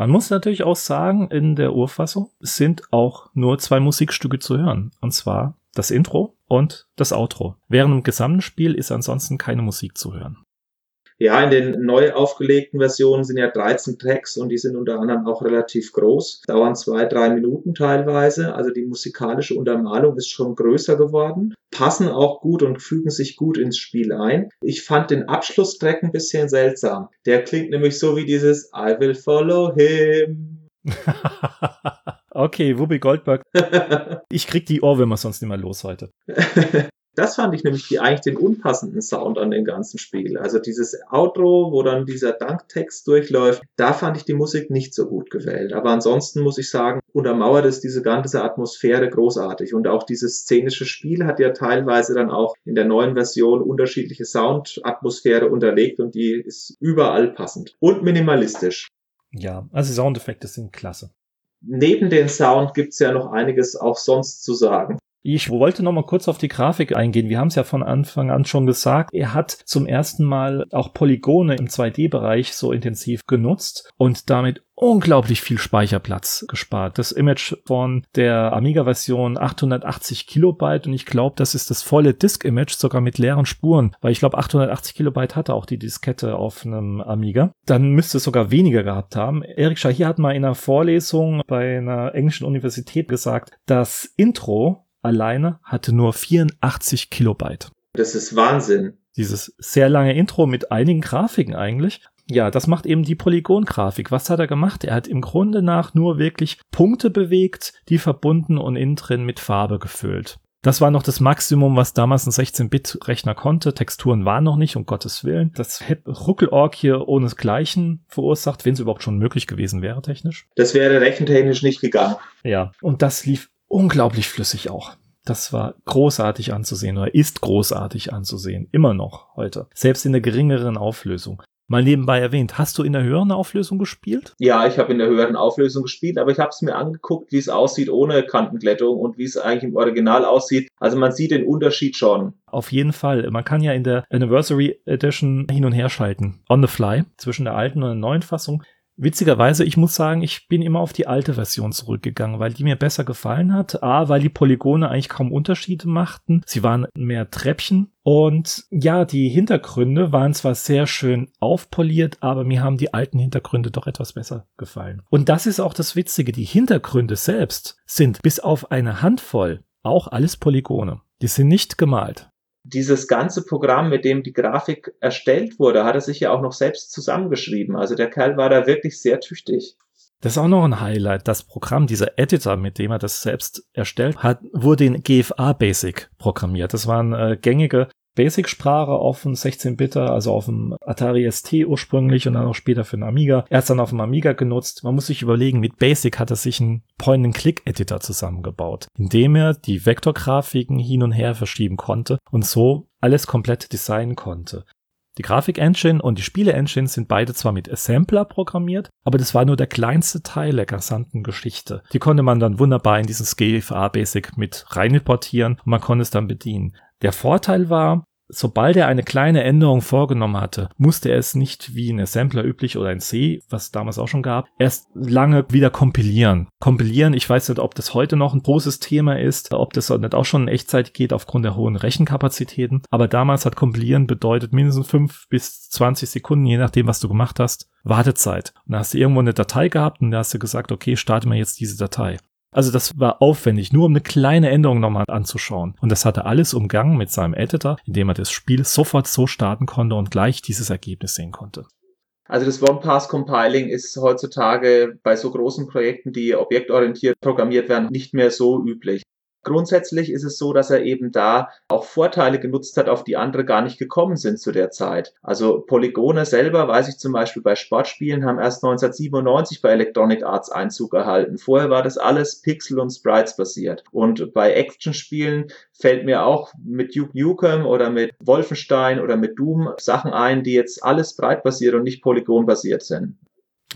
Man muss natürlich auch sagen, in der Urfassung sind auch nur zwei Musikstücke zu hören. Und zwar das Intro und das Outro. Während im gesamten Spiel ist ansonsten keine Musik zu hören. Ja, in den neu aufgelegten Versionen sind ja 13 Tracks und die sind unter anderem auch relativ groß, dauern zwei, drei Minuten teilweise. Also die musikalische Untermalung ist schon größer geworden, passen auch gut und fügen sich gut ins Spiel ein. Ich fand den Abschlusstrack ein bisschen seltsam. Der klingt nämlich so wie dieses I will follow him. okay, Whoopi Goldberg. ich krieg die Ohrwürmer sonst nicht mehr los heute. Das fand ich nämlich die, eigentlich den unpassenden Sound an dem ganzen Spiel. Also dieses Outro, wo dann dieser Danktext durchläuft, da fand ich die Musik nicht so gut gewählt. Aber ansonsten muss ich sagen, untermauert es diese ganze Atmosphäre großartig. Und auch dieses szenische Spiel hat ja teilweise dann auch in der neuen Version unterschiedliche Soundatmosphäre unterlegt und die ist überall passend und minimalistisch. Ja, also Soundeffekte sind klasse. Neben den Sound gibt's ja noch einiges auch sonst zu sagen. Ich wollte noch mal kurz auf die Grafik eingehen. Wir haben es ja von Anfang an schon gesagt. Er hat zum ersten Mal auch Polygone im 2D-Bereich so intensiv genutzt und damit unglaublich viel Speicherplatz gespart. Das Image von der Amiga-Version 880 Kilobyte und ich glaube, das ist das volle Disk-Image, sogar mit leeren Spuren, weil ich glaube, 880 Kilobyte hatte auch die Diskette auf einem Amiga. Dann müsste es sogar weniger gehabt haben. Erik Shahir hat mal in einer Vorlesung bei einer englischen Universität gesagt, das Intro alleine hatte nur 84 Kilobyte. Das ist Wahnsinn. Dieses sehr lange Intro mit einigen Grafiken eigentlich. Ja, das macht eben die Polygon-Grafik. Was hat er gemacht? Er hat im Grunde nach nur wirklich Punkte bewegt, die verbunden und innen drin mit Farbe gefüllt. Das war noch das Maximum, was damals ein 16-Bit-Rechner konnte. Texturen waren noch nicht, um Gottes Willen. Das hätte Ruckelorg hier ohnesgleichen verursacht, wenn es überhaupt schon möglich gewesen wäre, technisch. Das wäre rechentechnisch nicht gegangen. Ja, und das lief unglaublich flüssig auch. Das war großartig anzusehen oder ist großartig anzusehen. Immer noch heute. Selbst in der geringeren Auflösung. Mal nebenbei erwähnt, hast du in der höheren Auflösung gespielt? Ja, ich habe in der höheren Auflösung gespielt, aber ich habe es mir angeguckt, wie es aussieht ohne Kantenglättung und wie es eigentlich im Original aussieht. Also man sieht den Unterschied schon. Auf jeden Fall. Man kann ja in der Anniversary Edition hin und her schalten. On the fly. Zwischen der alten und der neuen Fassung. Witzigerweise, ich muss sagen, ich bin immer auf die alte Version zurückgegangen, weil die mir besser gefallen hat. A, weil die Polygone eigentlich kaum Unterschiede machten. Sie waren mehr Treppchen. Und ja, die Hintergründe waren zwar sehr schön aufpoliert, aber mir haben die alten Hintergründe doch etwas besser gefallen. Und das ist auch das Witzige. Die Hintergründe selbst sind bis auf eine Handvoll auch alles Polygone. Die sind nicht gemalt dieses ganze Programm, mit dem die Grafik erstellt wurde, hat er sich ja auch noch selbst zusammengeschrieben. Also der Kerl war da wirklich sehr tüchtig. Das ist auch noch ein Highlight. Das Programm, dieser Editor, mit dem er das selbst erstellt hat, wurde in GFA Basic programmiert. Das waren äh, gängige Basic-Sprache auf dem 16-Bitter, also auf dem Atari ST ursprünglich und dann auch später für den Amiga. Er hat dann auf dem Amiga genutzt. Man muss sich überlegen, mit Basic hat er sich einen Point-and-Click-Editor zusammengebaut, indem er die Vektorgrafiken hin und her verschieben konnte und so alles komplett designen konnte. Die Grafik-Engine und die Spiele-Engine sind beide zwar mit Assembler programmiert, aber das war nur der kleinste Teil der gesamten Geschichte. Die konnte man dann wunderbar in dieses GFA Basic mit rein importieren und man konnte es dann bedienen. Der Vorteil war, sobald er eine kleine Änderung vorgenommen hatte, musste er es nicht wie ein Assembler üblich oder ein C, was damals auch schon gab, erst lange wieder kompilieren. Kompilieren, ich weiß nicht, ob das heute noch ein großes Thema ist, ob das nicht auch schon in Echtzeit geht aufgrund der hohen Rechenkapazitäten, aber damals hat Kompilieren bedeutet mindestens fünf bis zwanzig Sekunden, je nachdem, was du gemacht hast, Wartezeit. Und da hast du irgendwo eine Datei gehabt und da hast du gesagt, okay, starte mal jetzt diese Datei. Also das war aufwendig, nur um eine kleine Änderung nochmal anzuschauen. Und das hat er alles umgangen mit seinem Editor, indem er das Spiel sofort so starten konnte und gleich dieses Ergebnis sehen konnte. Also das One-Pass-Compiling ist heutzutage bei so großen Projekten, die objektorientiert programmiert werden, nicht mehr so üblich. Grundsätzlich ist es so, dass er eben da auch Vorteile genutzt hat, auf die andere gar nicht gekommen sind zu der Zeit. Also Polygone selber, weiß ich zum Beispiel bei Sportspielen, haben erst 1997 bei Electronic Arts Einzug erhalten. Vorher war das alles Pixel und Sprites basiert. Und bei Actionspielen fällt mir auch mit Duke Nukem oder mit Wolfenstein oder mit Doom Sachen ein, die jetzt alles Sprite basiert und nicht Polygon basiert sind.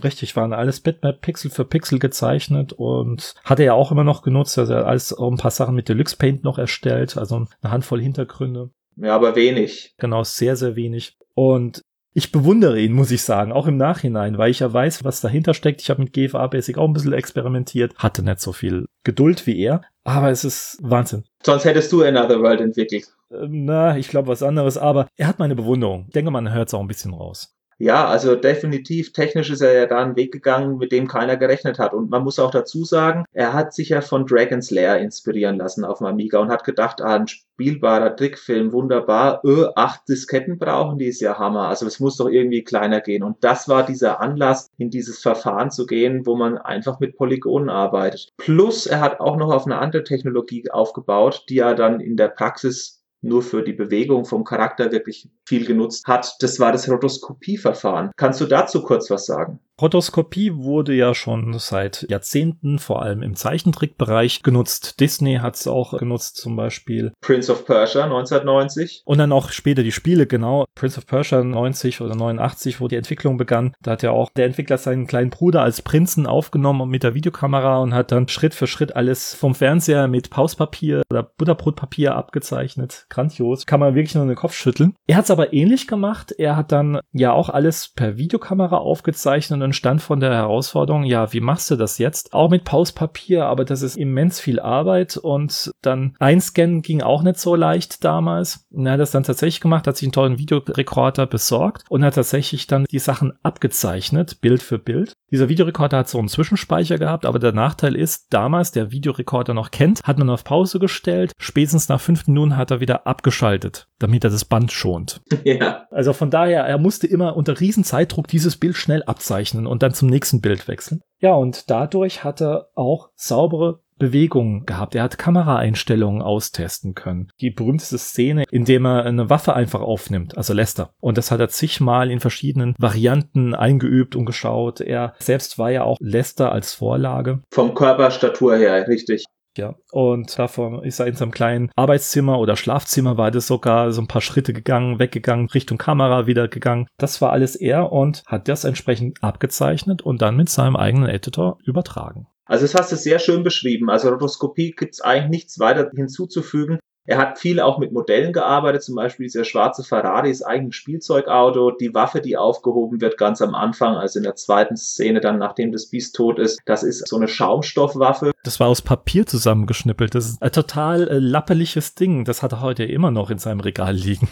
Richtig, waren alles Bitmap Pixel für Pixel gezeichnet und hat er ja auch immer noch genutzt. Also er hat alles auch ein paar Sachen mit Deluxe Paint noch erstellt, also eine Handvoll Hintergründe. Ja, aber wenig. Genau, sehr, sehr wenig. Und Ich bewundere ihn, muss ich sagen, auch im Nachhinein, weil ich ja weiß, was dahinter steckt. Ich habe mit GFA Basic auch ein bisschen experimentiert, hatte nicht so viel Geduld wie er, aber es ist Wahnsinn. Sonst hättest du Another World entwickelt. Ähm, na, ich glaube was anderes, aber er hat meine Bewunderung. Ich denke, man hört es auch ein bisschen raus. Ja, also definitiv, technisch ist er ja da einen Weg gegangen, mit dem keiner gerechnet hat. Und man muss auch dazu sagen, er hat sich ja von Dragon's Lair inspirieren lassen auf dem Amiga und hat gedacht, ah, ein spielbarer Trickfilm, wunderbar, öh, acht Disketten brauchen die, ist ja Hammer. Also es muss doch irgendwie kleiner gehen. Und das war dieser Anlass, in dieses Verfahren zu gehen, wo man einfach mit Polygonen arbeitet. Plus, er hat auch noch auf eine andere Technologie aufgebaut, die er dann in der Praxis nur für die Bewegung vom Charakter wirklich viel genutzt hat. Das war das Rotoskopieverfahren. Kannst du dazu kurz was sagen? Rotoskopie wurde ja schon seit Jahrzehnten, vor allem im Zeichentrickbereich, genutzt. Disney hat es auch genutzt, zum Beispiel. Prince of Persia 1990. Und dann auch später die Spiele, genau. Prince of Persia 90 oder 89, wo die Entwicklung begann. Da hat ja auch der Entwickler seinen kleinen Bruder als Prinzen aufgenommen mit der Videokamera und hat dann Schritt für Schritt alles vom Fernseher mit Pauspapier oder Butterbrotpapier abgezeichnet. Grandios. Kann man wirklich nur den Kopf schütteln. Er hat es aber ähnlich gemacht. Er hat dann ja auch alles per Videokamera aufgezeichnet und stand von der Herausforderung, ja, wie machst du das jetzt? Auch mit Pauspapier, aber das ist immens viel Arbeit und dann einscannen ging auch nicht so leicht damals. Hat das dann tatsächlich gemacht, hat sich einen tollen Videorekorder besorgt und hat tatsächlich dann die Sachen abgezeichnet, Bild für Bild. Dieser Videorekorder hat so einen Zwischenspeicher gehabt, aber der Nachteil ist, damals der Videorekorder noch kennt, hat man auf Pause gestellt, spätestens nach fünf Minuten hat er wieder abgeschaltet, damit er das Band schont. Ja. Also von daher, er musste immer unter Riesenzeitdruck dieses Bild schnell abzeichnen und dann zum nächsten Bild wechseln. Ja, und dadurch hat er auch saubere Bewegungen gehabt. Er hat Kameraeinstellungen austesten können. Die berühmteste Szene, in dem er eine Waffe einfach aufnimmt, also Lester. Und das hat er zigmal in verschiedenen Varianten eingeübt und geschaut. Er selbst war ja auch Lester als Vorlage. Vom Körperstatur her, richtig. Ja, und davon ist er in seinem kleinen Arbeitszimmer oder Schlafzimmer war das sogar so ein paar Schritte gegangen, weggegangen, Richtung Kamera wieder gegangen. Das war alles er und hat das entsprechend abgezeichnet und dann mit seinem eigenen Editor übertragen. Also das hast du sehr schön beschrieben. Also Rotoskopie gibt es eigentlich nichts weiter hinzuzufügen. Er hat viel auch mit Modellen gearbeitet, zum Beispiel dieser schwarze Ferrari ist eigentlich Spielzeugauto. Die Waffe, die aufgehoben wird ganz am Anfang, also in der zweiten Szene, dann nachdem das Biest tot ist, das ist so eine Schaumstoffwaffe. Das war aus Papier zusammengeschnippelt. Das ist ein total äh, lappeliges Ding. Das hat er heute immer noch in seinem Regal liegen.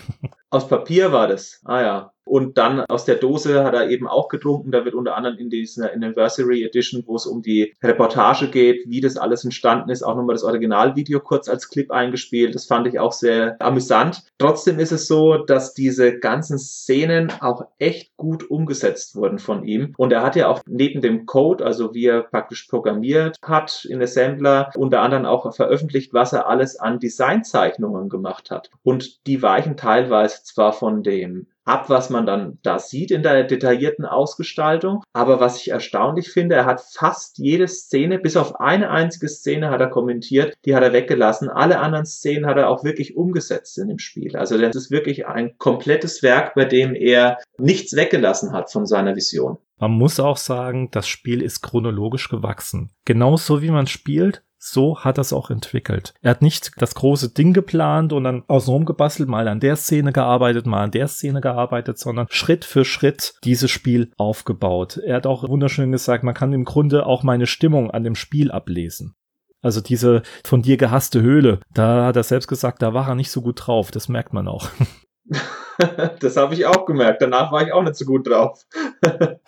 Aus Papier war das. Ah ja. Und dann aus der Dose hat er eben auch getrunken. Da wird unter anderem in dieser Anniversary Edition, wo es um die Reportage geht, wie das alles entstanden ist, auch nochmal das Originalvideo kurz als Clip eingespielt. Das fand ich auch sehr amüsant. Trotzdem ist es so, dass diese ganzen Szenen auch echt gut umgesetzt wurden von ihm. Und er hat ja auch neben dem Code, also wie er praktisch programmiert hat in Assembler, unter anderem auch veröffentlicht, was er alles an Designzeichnungen gemacht hat. Und die weichen teilweise zwar von dem ab, was man dann da sieht in der detaillierten Ausgestaltung. Aber was ich erstaunlich finde, er hat fast jede Szene, bis auf eine einzige Szene hat er kommentiert, die hat er weggelassen. Alle anderen Szenen hat er auch wirklich umgesetzt in dem Spiel. Also das ist wirklich ein komplettes Werk, bei dem er nichts weggelassen hat von seiner Vision. Man muss auch sagen, das Spiel ist chronologisch gewachsen. Genauso wie man spielt, so hat er es auch entwickelt. Er hat nicht das große Ding geplant und dann außenrum gebastelt, mal an der Szene gearbeitet, mal an der Szene gearbeitet, sondern Schritt für Schritt dieses Spiel aufgebaut. Er hat auch wunderschön gesagt, man kann im Grunde auch meine Stimmung an dem Spiel ablesen. Also diese von dir gehasste Höhle, da hat er selbst gesagt, da war er nicht so gut drauf, das merkt man auch. das habe ich auch gemerkt. Danach war ich auch nicht so gut drauf.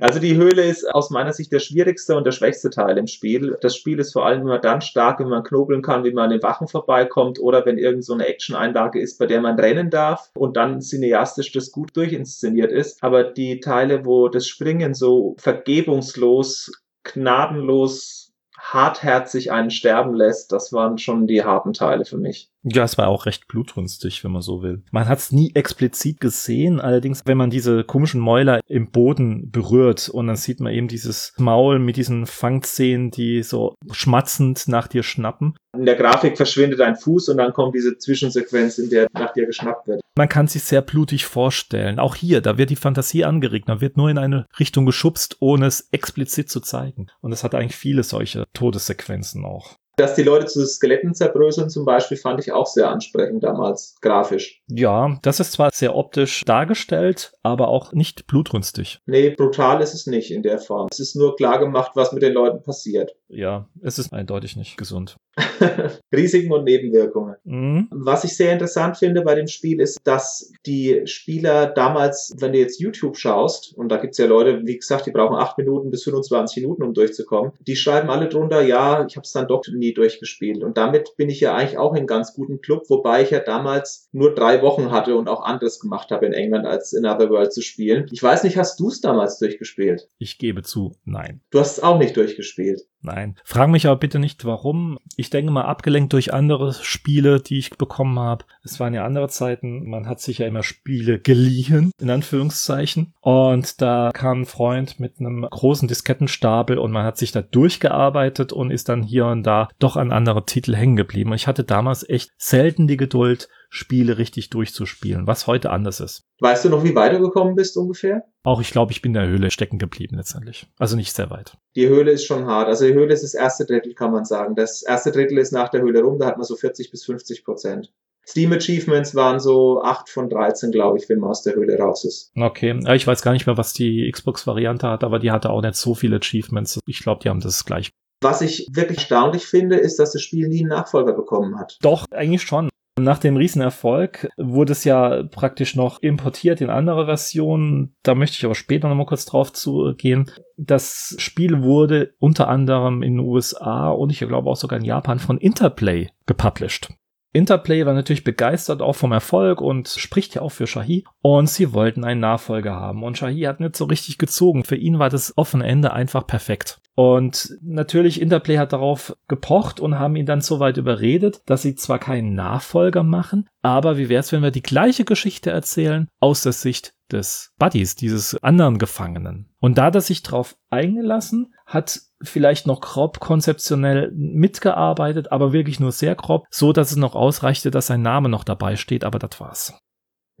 Also die Höhle ist aus meiner Sicht der schwierigste und der schwächste Teil im Spiel. Das Spiel ist vor allem immer dann stark, wenn man knobeln kann, wie man an den Wachen vorbeikommt oder wenn irgend so eine Action-Einlage ist, bei der man rennen darf und dann cineastisch das gut durchinszeniert ist. Aber die Teile, wo das Springen so vergebungslos, gnadenlos hartherzig einen sterben lässt, das waren schon die harten Teile für mich. Ja, es war auch recht blutrünstig, wenn man so will. Man hat es nie explizit gesehen, allerdings, wenn man diese komischen Mäuler im Boden berührt und dann sieht man eben dieses Maul mit diesen Fangzähnen, die so schmatzend nach dir schnappen. In der Grafik verschwindet ein Fuß und dann kommt diese Zwischensequenz, in der nach dir geschnappt wird. Man kann sich sehr blutig vorstellen. Auch hier, da wird die Fantasie angeregt, da wird nur in eine Richtung geschubst, ohne es explizit zu zeigen. Und es hat eigentlich viele solche Todessequenzen auch. Dass die Leute zu Skeletten zerbröseln zum Beispiel, fand ich auch sehr ansprechend damals, grafisch. Ja, das ist zwar sehr optisch dargestellt, aber auch nicht blutrünstig. Nee, brutal ist es nicht in der Form. Es ist nur klar gemacht, was mit den Leuten passiert. Ja, es ist eindeutig nicht gesund. Risiken und Nebenwirkungen. Mhm. Was ich sehr interessant finde bei dem Spiel ist, dass die Spieler damals, wenn du jetzt YouTube schaust, und da gibt's ja Leute, wie gesagt, die brauchen acht Minuten bis 25 Minuten, um durchzukommen, die schreiben alle drunter, ja, ich habe es dann doch nie durchgespielt. Und damit bin ich ja eigentlich auch in ganz guten Club, wobei ich ja damals nur drei Wochen hatte und auch anderes gemacht habe in England, als in Otherworld zu spielen. Ich weiß nicht, hast du es damals durchgespielt? Ich gebe zu, nein. Du hast es auch nicht durchgespielt. Nein. Frag mich aber bitte nicht, warum. Ich denke mal, abgelenkt durch andere Spiele, die ich bekommen habe. Es waren ja andere Zeiten. Man hat sich ja immer Spiele geliehen, in Anführungszeichen. Und da kam ein Freund mit einem großen Diskettenstapel und man hat sich da durchgearbeitet und ist dann hier und da doch an andere Titel hängen geblieben. Und ich hatte damals echt selten die Geduld, Spiele richtig durchzuspielen, was heute anders ist. Weißt du noch, wie weit du gekommen bist ungefähr? Auch ich glaube, ich bin in der Höhle stecken geblieben letztendlich. Also nicht sehr weit. Die Höhle ist schon hart. Also die Höhle ist das erste Drittel, kann man sagen. Das erste Drittel ist nach der Höhle rum, da hat man so 40 bis 50 Prozent. Steam Achievements waren so 8 von 13, glaube ich, wenn man aus der Höhle raus ist. Okay, ich weiß gar nicht mehr, was die Xbox-Variante hat, aber die hatte auch nicht so viele Achievements. Ich glaube, die haben das gleich. Was ich wirklich erstaunlich finde, ist, dass das Spiel nie einen Nachfolger bekommen hat. Doch, eigentlich schon. Nach dem Riesenerfolg wurde es ja praktisch noch importiert in andere Versionen. Da möchte ich aber später nochmal kurz drauf zugehen. Das Spiel wurde unter anderem in den USA und ich glaube auch sogar in Japan von Interplay gepublished. Interplay war natürlich begeistert auch vom Erfolg und spricht ja auch für Shahi. Und sie wollten einen Nachfolger haben. Und Shahi hat nicht so richtig gezogen. Für ihn war das offene Ende einfach perfekt. Und natürlich, Interplay hat darauf gepocht und haben ihn dann so weit überredet, dass sie zwar keinen Nachfolger machen, aber wie wäre es, wenn wir die gleiche Geschichte erzählen aus der Sicht des Buddies, dieses anderen Gefangenen. Und da hat er sich drauf eingelassen, hat vielleicht noch grob konzeptionell mitgearbeitet, aber wirklich nur sehr grob, so dass es noch ausreichte, dass sein Name noch dabei steht, aber das war's.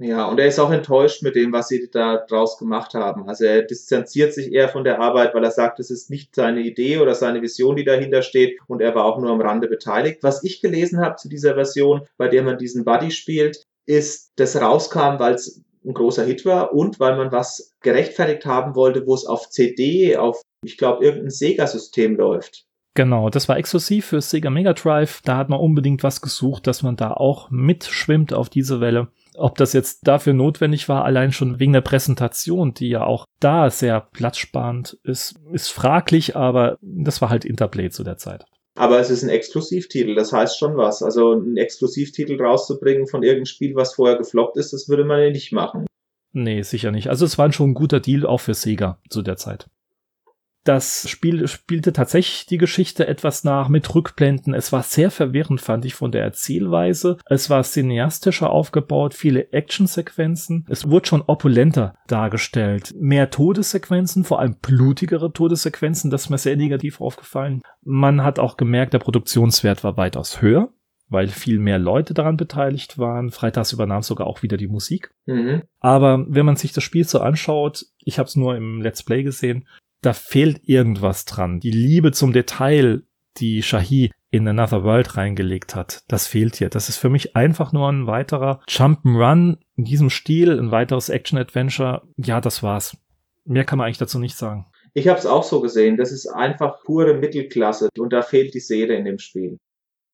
Ja, und er ist auch enttäuscht mit dem, was sie da draus gemacht haben. Also er distanziert sich eher von der Arbeit, weil er sagt, es ist nicht seine Idee oder seine Vision, die dahinter steht und er war auch nur am Rande beteiligt. Was ich gelesen habe zu dieser Version, bei der man diesen Buddy spielt, ist, das rauskam, weil es ein großer Hit war und weil man was gerechtfertigt haben wollte, wo es auf CD, auf, ich glaube, irgendein Sega-System läuft. Genau, das war exklusiv für Sega Mega Drive. Da hat man unbedingt was gesucht, dass man da auch mitschwimmt auf diese Welle. Ob das jetzt dafür notwendig war, allein schon wegen der Präsentation, die ja auch da sehr platzsparend ist, ist fraglich, aber das war halt Interplay zu der Zeit. Aber es ist ein Exklusivtitel, das heißt schon was. Also einen Exklusivtitel rauszubringen von irgendeinem Spiel, was vorher gefloppt ist, das würde man ja nicht machen. Nee, sicher nicht. Also es war schon ein guter Deal auch für Sega zu der Zeit. Das Spiel spielte tatsächlich die Geschichte etwas nach mit Rückblenden. Es war sehr verwirrend, fand ich, von der Erzählweise. Es war cineastischer aufgebaut, viele Actionsequenzen. Es wurde schon opulenter dargestellt. Mehr Todessequenzen, vor allem blutigere Todessequenzen, das ist mir sehr negativ aufgefallen. Man hat auch gemerkt, der Produktionswert war weitaus höher weil viel mehr Leute daran beteiligt waren. Freitags übernahm sogar auch wieder die Musik. Mhm. Aber wenn man sich das Spiel so anschaut, ich habe es nur im Let's Play gesehen, da fehlt irgendwas dran. Die Liebe zum Detail, die Shahi in Another World reingelegt hat, das fehlt hier. Das ist für mich einfach nur ein weiterer Jump'n'Run in diesem Stil, ein weiteres Action-Adventure. Ja, das war's. Mehr kann man eigentlich dazu nicht sagen. Ich habe es auch so gesehen. Das ist einfach pure Mittelklasse und da fehlt die Seele in dem Spiel.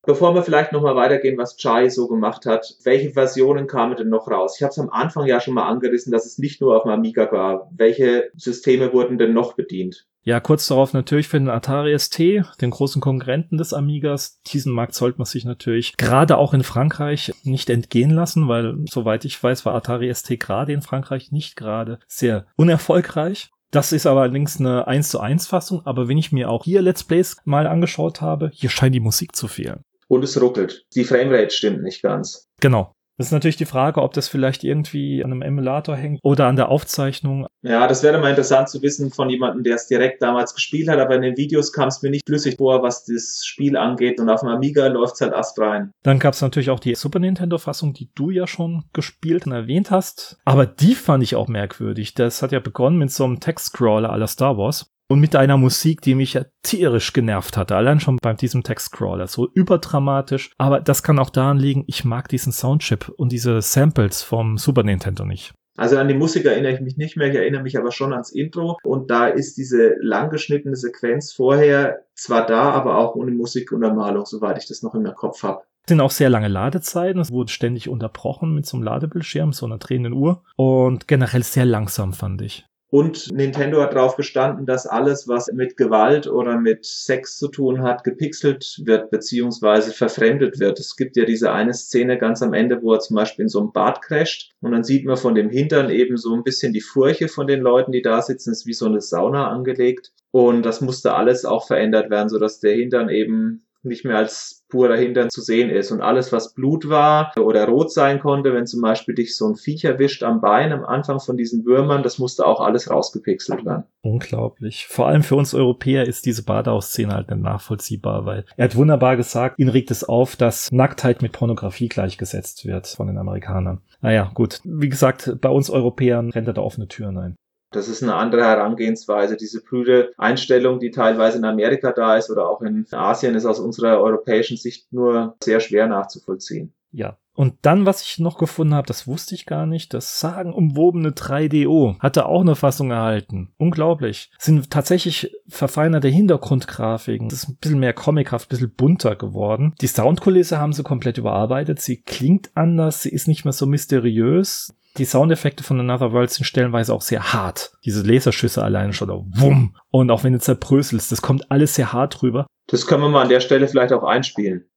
Bevor wir vielleicht nochmal weitergehen, was Chai so gemacht hat, welche Versionen kamen denn noch raus? Ich habe es am Anfang ja schon mal angerissen, dass es nicht nur auf dem Amiga war. Welche Systeme wurden denn noch bedient? Ja, kurz darauf natürlich für den Atari ST, den großen Konkurrenten des Amigas. Diesen Markt sollte man sich natürlich gerade auch in Frankreich nicht entgehen lassen, weil soweit ich weiß, war Atari ST gerade in Frankreich nicht gerade sehr unerfolgreich. Das ist aber allerdings eine 1 zu 1 Fassung, aber wenn ich mir auch hier Let's Plays mal angeschaut habe, hier scheint die Musik zu fehlen und es ruckelt. Die Framerate stimmt nicht ganz. Genau. Das ist natürlich die Frage, ob das vielleicht irgendwie an einem Emulator hängt oder an der Aufzeichnung. Ja, das wäre mal interessant zu wissen von jemandem, der es direkt damals gespielt hat, aber in den Videos kam es mir nicht flüssig vor, was das Spiel angeht und auf dem Amiga läuft es halt astrein. Dann gab es natürlich auch die Super Nintendo-Fassung, die du ja schon gespielt und erwähnt hast, aber die fand ich auch merkwürdig. Das hat ja begonnen mit so einem Text-Scroller aller Star Wars. Und mit einer Musik, die mich ja tierisch genervt hatte, allein schon bei diesem Textcrawler, so überdramatisch, aber das kann auch daran liegen, ich mag diesen Soundchip und diese Samples vom Super Nintendo nicht. Also an die Musik erinnere ich mich nicht mehr, ich erinnere mich aber schon ans Intro und da ist diese langgeschnittene Sequenz vorher zwar da, aber auch ohne Musikuntermalung, soweit ich das noch im Kopf habe sind auch sehr lange Ladezeiten. Es wurde ständig unterbrochen mit so einem Ladebildschirm, so einer drehenden Uhr. Und generell sehr langsam, fand ich. Und Nintendo hat darauf bestanden, dass alles, was mit Gewalt oder mit Sex zu tun hat, gepixelt wird beziehungsweise verfremdet wird. Es gibt ja diese eine Szene ganz am Ende, wo er zum Beispiel in so einem Bad crasht und dann sieht man von dem Hintern eben so ein bisschen die Furche von den Leuten, die da sitzen. Es ist wie so eine Sauna angelegt. Und das musste alles auch verändert werden, sodass der Hintern eben nicht mehr als purer Hintern zu sehen ist. Und alles, was Blut war oder rot sein konnte, wenn zum Beispiel dich so ein Viech erwischt am Bein am Anfang von diesen Würmern, das musste auch alles rausgepixelt werden. Unglaublich. Vor allem für uns Europäer ist diese Badeausszene halt nicht nachvollziehbar, weil er hat wunderbar gesagt, ihn regt es auf, dass Nacktheit mit Pornografie gleichgesetzt wird von den Amerikanern. Naja, gut. Wie gesagt, bei uns Europäern rennt er da offene Türen ein. Das ist eine andere Herangehensweise. Diese prüde Einstellung, die teilweise in Amerika da ist oder auch in Asien, ist aus unserer europäischen Sicht nur sehr schwer nachzuvollziehen. Ja, und dann, was ich noch gefunden habe, das wusste ich gar nicht, das sagenumwobene 3DO hatte auch eine Fassung erhalten. Unglaublich. sind tatsächlich verfeinerte Hintergrundgrafiken. Das ist ein bisschen mehr comichaft, ein bisschen bunter geworden. Die Soundkulisse haben sie komplett überarbeitet. Sie klingt anders, sie ist nicht mehr so mysteriös. Die Soundeffekte von Another World sind stellenweise auch sehr hart. Diese Laserschüsse alleine schon, oder wumm. Und auch wenn du zerbröselst, das kommt alles sehr hart rüber. Das können wir mal an der Stelle vielleicht auch einspielen.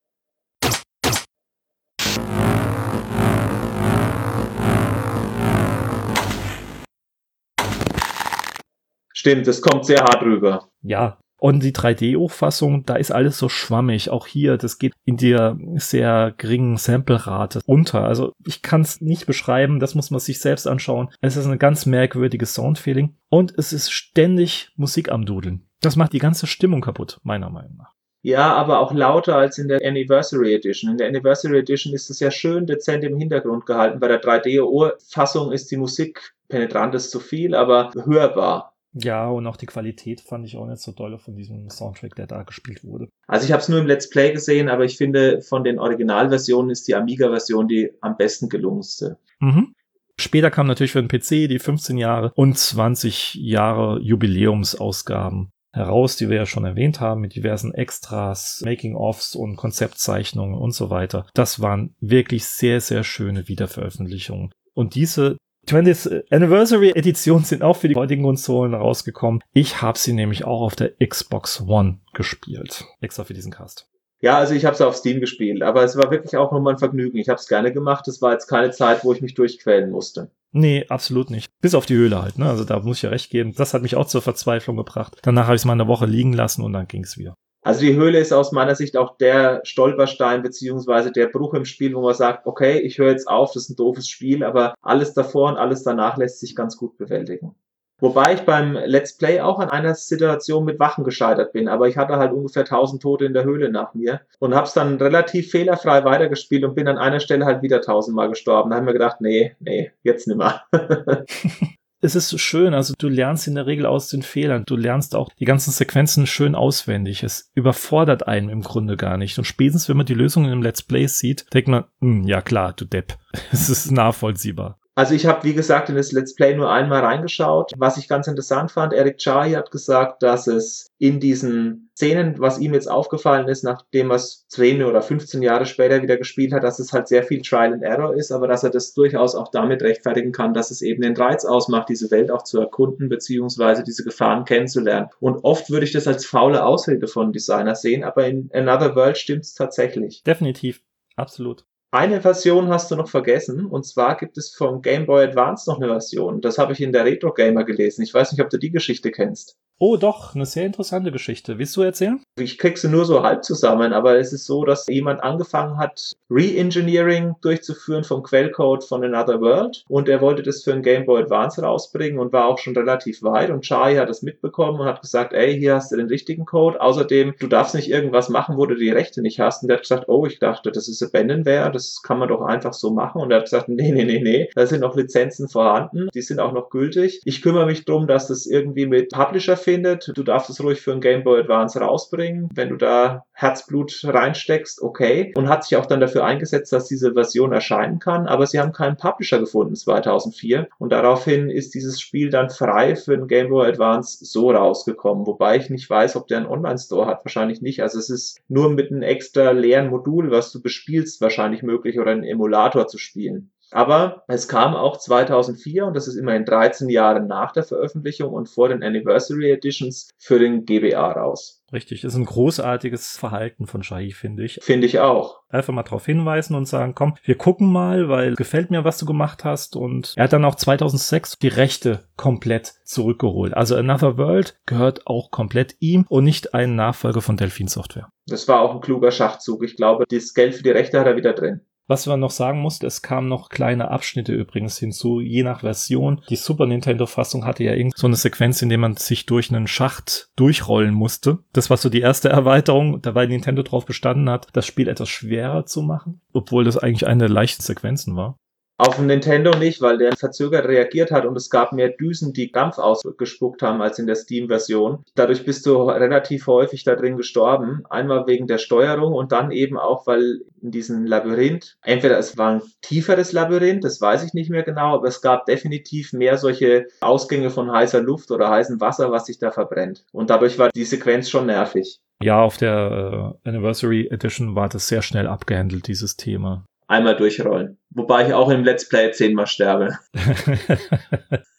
Stimmt, das kommt sehr hart rüber. Ja, und die 3D-Hochfassung, da ist alles so schwammig. Auch hier, das geht in der sehr geringen Samplerate unter. Also ich kann es nicht beschreiben, das muss man sich selbst anschauen. Es ist eine ganz merkwürdige Soundfeeling und es ist ständig Musik am Dudeln. Das macht die ganze Stimmung kaputt, meiner Meinung nach. Ja, aber auch lauter als in der Anniversary Edition. In der Anniversary Edition ist es ja schön dezent im Hintergrund gehalten. Bei der 3D-Fassung ist die Musik penetrant ist zu viel, aber hörbar. Ja, und auch die Qualität fand ich auch nicht so doll von diesem Soundtrack, der da gespielt wurde. Also ich habe es nur im Let's Play gesehen, aber ich finde, von den Originalversionen ist die Amiga-Version die am besten gelungenste. Mhm. Später kam natürlich für den PC die 15 Jahre und 20 Jahre Jubiläumsausgaben heraus, die wir ja schon erwähnt haben, mit diversen Extras, Making-ofs und Konzeptzeichnungen und so weiter. Das waren wirklich sehr, sehr schöne Wiederveröffentlichungen. Und diese 20th Anniversary Edition sind auch für die heutigen Konsolen rausgekommen. Ich habe sie nämlich auch auf der Xbox One gespielt. Extra für diesen Cast. Ja, also ich habe es auf Steam gespielt, aber es war wirklich auch nochmal ein Vergnügen. Ich habe es gerne gemacht. Es war jetzt keine Zeit, wo ich mich durchquälen musste. Nee, absolut nicht. Bis auf die Höhle halt, ne? Also da muss ich ja recht geben. Das hat mich auch zur Verzweiflung gebracht. Danach habe ich es mal eine Woche liegen lassen und dann ging es wieder. Also die Höhle ist aus meiner Sicht auch der Stolperstein beziehungsweise der Bruch im Spiel, wo man sagt, okay, ich höre jetzt auf, das ist ein doofes Spiel, aber alles davor und alles danach lässt sich ganz gut bewältigen. Wobei ich beim Let's Play auch an einer Situation mit Wachen gescheitert bin, aber ich hatte halt ungefähr 1000 Tote in der Höhle nach mir und hab's dann relativ fehlerfrei weitergespielt und bin an einer Stelle halt wieder tausendmal gestorben. Da haben wir gedacht, nee, nee, jetzt nimmer. es ist schön, also du lernst in der Regel aus den Fehlern. Du lernst auch die ganzen Sequenzen schön auswendig. Es überfordert einen im Grunde gar nicht. Und spätestens, wenn man die Lösung in einem Let's Play sieht, denkt man, hm, ja klar, du Depp. Es ist nachvollziehbar. Also ich habe, wie gesagt, in das Let's Play nur einmal reingeschaut. Was ich ganz interessant fand, Eric Chahi hat gesagt, dass es in diesen Szenen, was ihm jetzt aufgefallen ist, nachdem er es 10 oder 15 Jahre später wieder gespielt hat, dass es halt sehr viel Trial and Error ist, aber dass er das durchaus auch damit rechtfertigen kann, dass es eben den Reiz ausmacht, diese Welt auch zu erkunden, beziehungsweise diese Gefahren kennenzulernen. Und oft würde ich das als faule Ausrede von Designers sehen, aber in Another World stimmt es tatsächlich. Definitiv. Absolut. Eine Version hast du noch vergessen, und zwar gibt es vom Game Boy Advance noch eine Version. Das habe ich in der Retro Gamer gelesen. Ich weiß nicht, ob du die Geschichte kennst. Oh, doch, eine sehr interessante Geschichte. Willst du erzählen? Ich krieg sie nur so halb zusammen, aber es ist so, dass jemand angefangen hat, Re-Engineering durchzuführen vom Quellcode von Another World und er wollte das für ein Game Boy Advance rausbringen und war auch schon relativ weit und Charlie hat das mitbekommen und hat gesagt, ey, hier hast du den richtigen Code. Außerdem, du darfst nicht irgendwas machen, wo du die Rechte nicht hast. Und der hat gesagt, oh, ich dachte, das ist Abandonware, das kann man doch einfach so machen. Und er hat gesagt, nee, nee, nee, nee, da sind noch Lizenzen vorhanden, die sind auch noch gültig. Ich kümmere mich drum, dass das irgendwie mit Publisher findet, du darfst es ruhig für ein Game Boy Advance rausbringen. Wenn du da Herzblut reinsteckst, okay. Und hat sich auch dann dafür eingesetzt, dass diese Version erscheinen kann. Aber sie haben keinen Publisher gefunden 2004. Und daraufhin ist dieses Spiel dann frei für ein Game Boy Advance so rausgekommen. Wobei ich nicht weiß, ob der einen Online-Store hat. Wahrscheinlich nicht. Also es ist nur mit einem extra leeren Modul, was du bespielst, wahrscheinlich möglich oder einen Emulator zu spielen. Aber es kam auch 2004 und das ist immerhin 13 Jahre nach der Veröffentlichung und vor den Anniversary Editions für den GBA raus. Richtig, ist ein großartiges Verhalten von Shahi, finde ich. Finde ich auch. Einfach mal darauf hinweisen und sagen, komm, wir gucken mal, weil gefällt mir, was du gemacht hast. Und er hat dann auch 2006 die Rechte komplett zurückgeholt. Also Another World gehört auch komplett ihm und nicht ein Nachfolger von Delphin Software. Das war auch ein kluger Schachzug. Ich glaube, das Geld für die Rechte hat er wieder drin. Was man noch sagen muss, es kamen noch kleine Abschnitte übrigens hinzu, je nach Version. Die Super Nintendo-Fassung hatte ja irgend so eine Sequenz, in der man sich durch einen Schacht durchrollen musste. Das war so die erste Erweiterung, da weil Nintendo drauf bestanden hat, das Spiel etwas schwerer zu machen, obwohl das eigentlich eine leichte Sequenzen war. Auf Nintendo nicht, weil der verzögert reagiert hat und es gab mehr Düsen, die Dampf ausgespuckt haben als in der Steam-Version. Dadurch bist du relativ häufig da drin gestorben. Einmal wegen der Steuerung und dann eben auch, weil in diesem Labyrinth, entweder es war ein tieferes Labyrinth, das weiß ich nicht mehr genau, aber es gab definitiv mehr solche Ausgänge von heißer Luft oder heißem Wasser, was sich da verbrennt. Und dadurch war die Sequenz schon nervig. Ja, auf der äh, Anniversary Edition war das sehr schnell abgehandelt, dieses Thema einmal durchrollen. Wobei ich auch im Let's Play zehnmal sterbe.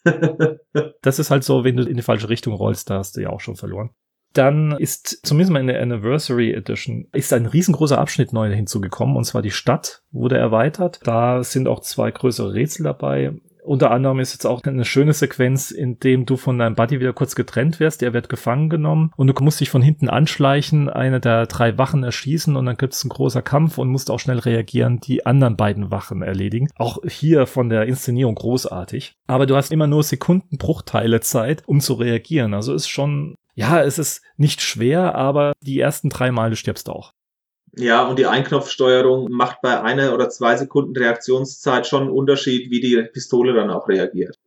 das ist halt so, wenn du in die falsche Richtung rollst, da hast du ja auch schon verloren. Dann ist zumindest mal in der Anniversary Edition ist ein riesengroßer Abschnitt neu hinzugekommen und zwar die Stadt wurde erweitert. Da sind auch zwei größere Rätsel dabei. Unter anderem ist jetzt auch eine schöne Sequenz, in dem du von deinem Buddy wieder kurz getrennt wirst. Er wird gefangen genommen und du musst dich von hinten anschleichen, eine der drei Wachen erschießen und dann gibt es einen großer Kampf und musst auch schnell reagieren, die anderen beiden Wachen erledigen. Auch hier von der Inszenierung großartig. Aber du hast immer nur Sekundenbruchteile Zeit, um zu reagieren. Also ist schon, ja, es ist nicht schwer, aber die ersten drei Male stirbst du auch. Ja, und die Einknopfsteuerung macht bei einer oder zwei Sekunden Reaktionszeit schon einen Unterschied, wie die Pistole dann auch reagiert.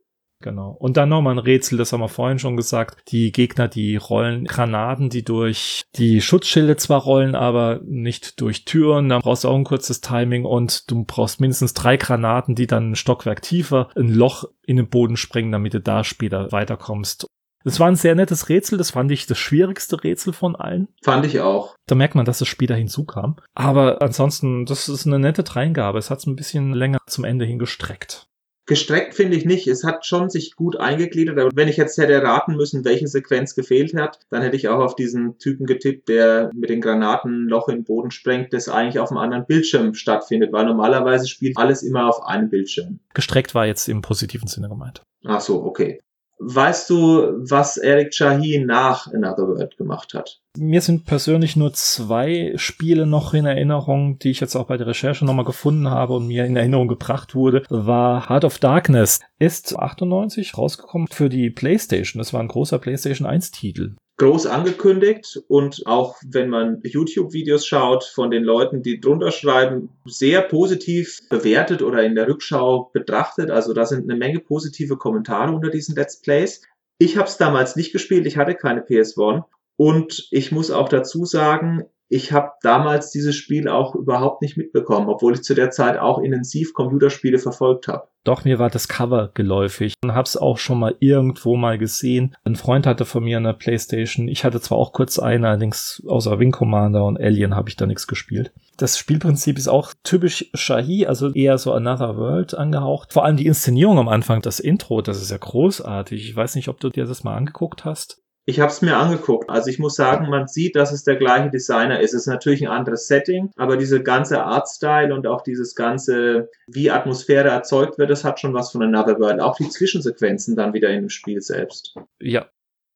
Genau. Und dann nochmal ein Rätsel, das haben wir vorhin schon gesagt. Die Gegner, die rollen Granaten, die durch die Schutzschilde zwar rollen, aber nicht durch Türen. Da brauchst du auch ein kurzes Timing und du brauchst mindestens drei Granaten, die dann ein Stockwerk tiefer ein Loch in den Boden sprengen, damit du da später weiterkommst. Das war ein sehr nettes Rätsel. Das fand ich das schwierigste Rätsel von allen. Fand ich auch. Da merkt man, dass es später hinzukam. Aber ansonsten, das ist eine nette Dreingabe. Es hat es ein bisschen länger zum Ende hin gestreckt. Gestreckt finde ich nicht. Es hat schon sich gut eingegliedert. Aber wenn ich jetzt hätte raten müssen, welche Sequenz gefehlt hat, dann hätte ich auch auf diesen Typen getippt, der mit den Granaten ein Loch im Boden sprengt, das eigentlich auf einem anderen Bildschirm stattfindet. Weil normalerweise spielt alles immer auf einem Bildschirm. Gestreckt war jetzt im positiven Sinne gemeint. Ach so, okay. Weißt du, was Eric Chahi nach Another World gemacht hat? Mir sind persönlich nur zwei Spiele noch in Erinnerung, die ich jetzt auch bei der Recherche nochmal gefunden habe und mir in Erinnerung gebracht wurde, war Heart of Darkness. Ist 98 rausgekommen für die PlayStation. Das war ein großer PlayStation 1 Titel groß angekündigt und auch wenn man YouTube-Videos schaut von den Leuten, die drunter schreiben, sehr positiv bewertet oder in der Rückschau betrachtet. Also da sind eine Menge positive Kommentare unter diesen Let's Plays. Ich habe es damals nicht gespielt, ich hatte keine PS1 und ich muss auch dazu sagen, ich habe damals dieses Spiel auch überhaupt nicht mitbekommen, obwohl ich zu der Zeit auch intensiv Computerspiele verfolgt habe. Doch, mir war das Cover geläufig und hab's auch schon mal irgendwo mal gesehen. Ein Freund hatte von mir eine Playstation. Ich hatte zwar auch kurz eine, allerdings außer Wing Commander und Alien habe ich da nichts gespielt. Das Spielprinzip ist auch typisch Shahi, also eher so Another World angehaucht. Vor allem die Inszenierung am Anfang, das Intro, das ist ja großartig. Ich weiß nicht, ob du dir das mal angeguckt hast. Ich habe es mir angeguckt. Also ich muss sagen, man sieht, dass es der gleiche Designer ist. Es ist natürlich ein anderes Setting, aber diese ganze Artstyle und auch dieses ganze, wie Atmosphäre erzeugt wird, das hat schon was von Another World. Auch die Zwischensequenzen dann wieder in dem Spiel selbst. Ja,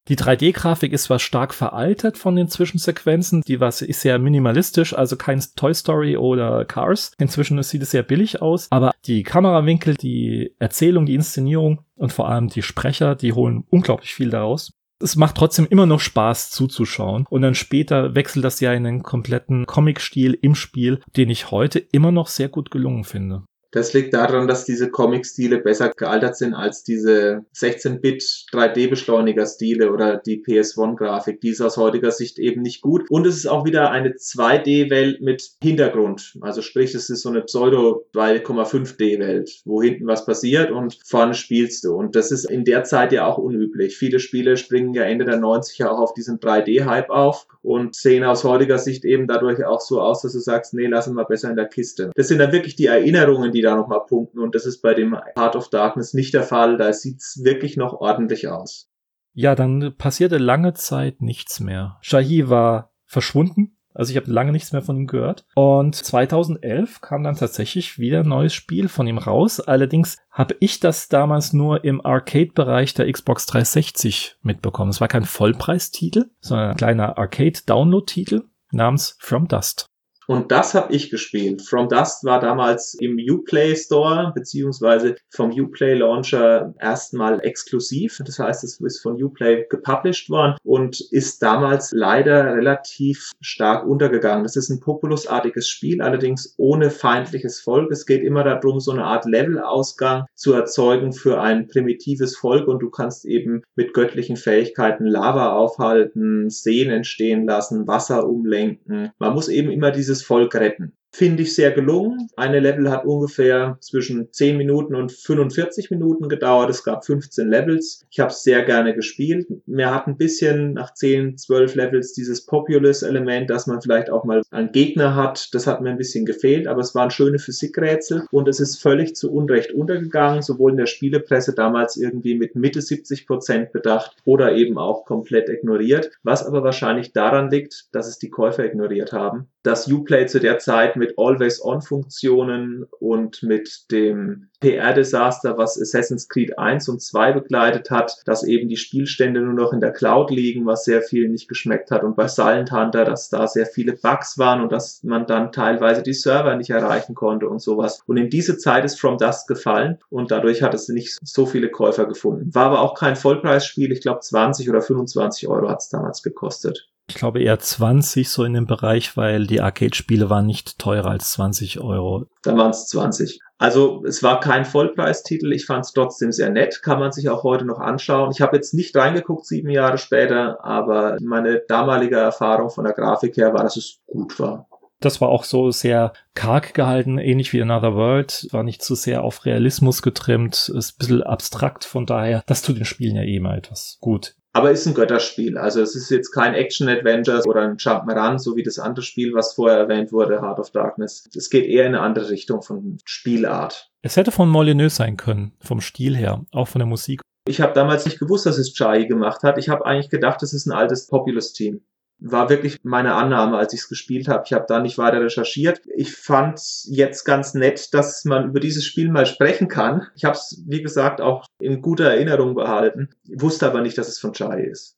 die 3D-Grafik ist zwar stark veraltet von den Zwischensequenzen, die was ist sehr minimalistisch, also kein Toy Story oder Cars. Inzwischen sieht es sehr billig aus, aber die Kamerawinkel, die Erzählung, die Inszenierung und vor allem die Sprecher, die holen unglaublich viel daraus es macht trotzdem immer noch Spaß zuzuschauen. Und dann später wechselt das ja in einen kompletten Comic-Stil im Spiel, den ich heute immer noch sehr gut gelungen finde. Das liegt daran, dass diese Comic-Stile besser gealtert sind als diese 16-Bit 3D-Beschleuniger-Stile oder die PS1-Grafik. Die ist aus heutiger Sicht eben nicht gut. Und es ist auch wieder eine 2D-Welt mit Hintergrund. Also sprich, es ist so eine Pseudo 2,5D-Welt, wo hinten was passiert und vorne spielst du. Und das ist in der Zeit ja auch unüblich. Viele Spiele springen ja Ende der 90er auch auf diesen 3D-Hype auf und sehen aus heutiger Sicht eben dadurch auch so aus, dass du sagst, nee, lassen wir besser in der Kiste. Das sind dann wirklich die Erinnerungen, die da nochmal punkten und das ist bei dem Heart of Darkness nicht der Fall. Da sieht's wirklich noch ordentlich aus. Ja, dann passierte lange Zeit nichts mehr. Shahi war verschwunden. Also ich habe lange nichts mehr von ihm gehört. Und 2011 kam dann tatsächlich wieder ein neues Spiel von ihm raus. Allerdings habe ich das damals nur im Arcade-Bereich der Xbox 360 mitbekommen. Es war kein Vollpreistitel, sondern ein kleiner Arcade-Download-Titel namens From Dust. Und das habe ich gespielt. From Dust war damals im Uplay Store beziehungsweise vom Uplay Launcher erstmal exklusiv. Das heißt, es ist von Uplay gepublished worden und ist damals leider relativ stark untergegangen. Das ist ein Populus-artiges Spiel, allerdings ohne feindliches Volk. Es geht immer darum, so eine Art Levelausgang zu erzeugen für ein primitives Volk und du kannst eben mit göttlichen Fähigkeiten Lava aufhalten, Seen entstehen lassen, Wasser umlenken. Man muss eben immer dieses dieses Volk retten finde ich sehr gelungen. Eine Level hat ungefähr zwischen 10 Minuten und 45 Minuten gedauert. Es gab 15 Levels. Ich habe es sehr gerne gespielt. Mir hat ein bisschen nach 10, 12 Levels dieses Populous-Element, dass man vielleicht auch mal einen Gegner hat. Das hat mir ein bisschen gefehlt, aber es waren schöne Physikrätsel und es ist völlig zu Unrecht untergegangen, sowohl in der Spielepresse damals irgendwie mit Mitte 70 Prozent bedacht oder eben auch komplett ignoriert, was aber wahrscheinlich daran liegt, dass es die Käufer ignoriert haben. Dass Uplay zu der Zeit mit Always-On-Funktionen und mit dem PR-Desaster, was Assassin's Creed 1 und 2 begleitet hat, dass eben die Spielstände nur noch in der Cloud liegen, was sehr viel nicht geschmeckt hat und bei Silent Hunter, dass da sehr viele Bugs waren und dass man dann teilweise die Server nicht erreichen konnte und sowas. Und in diese Zeit ist From Dust gefallen und dadurch hat es nicht so viele Käufer gefunden. War aber auch kein Vollpreisspiel, ich glaube 20 oder 25 Euro hat es damals gekostet. Ich glaube eher 20 so in dem Bereich, weil die Arcade-Spiele waren nicht teurer als 20 Euro. Dann waren es 20. Also es war kein Vollpreistitel, ich fand es trotzdem sehr nett, kann man sich auch heute noch anschauen. Ich habe jetzt nicht reingeguckt sieben Jahre später, aber meine damalige Erfahrung von der Grafik her war, dass es gut war. Das war auch so sehr karg gehalten, ähnlich wie Another World, war nicht zu sehr auf Realismus getrimmt, ist ein bisschen abstrakt, von daher, das tut den Spielen ja eh mal etwas gut aber ist ein Götterspiel. Also es ist jetzt kein Action-Adventure oder ein Jump'n'Run, so wie das andere Spiel, was vorher erwähnt wurde, Heart of Darkness. Es geht eher in eine andere Richtung von Spielart. Es hätte von Molyneux sein können, vom Stil her, auch von der Musik. Ich habe damals nicht gewusst, dass es Chai gemacht hat. Ich habe eigentlich gedacht, es ist ein altes Populous-Team war wirklich meine Annahme, als ich es gespielt habe. Ich habe da nicht weiter recherchiert. Ich fand jetzt ganz nett, dass man über dieses Spiel mal sprechen kann. Ich habe es, wie gesagt, auch in guter Erinnerung behalten. Wusste aber nicht, dass es von Chai ist.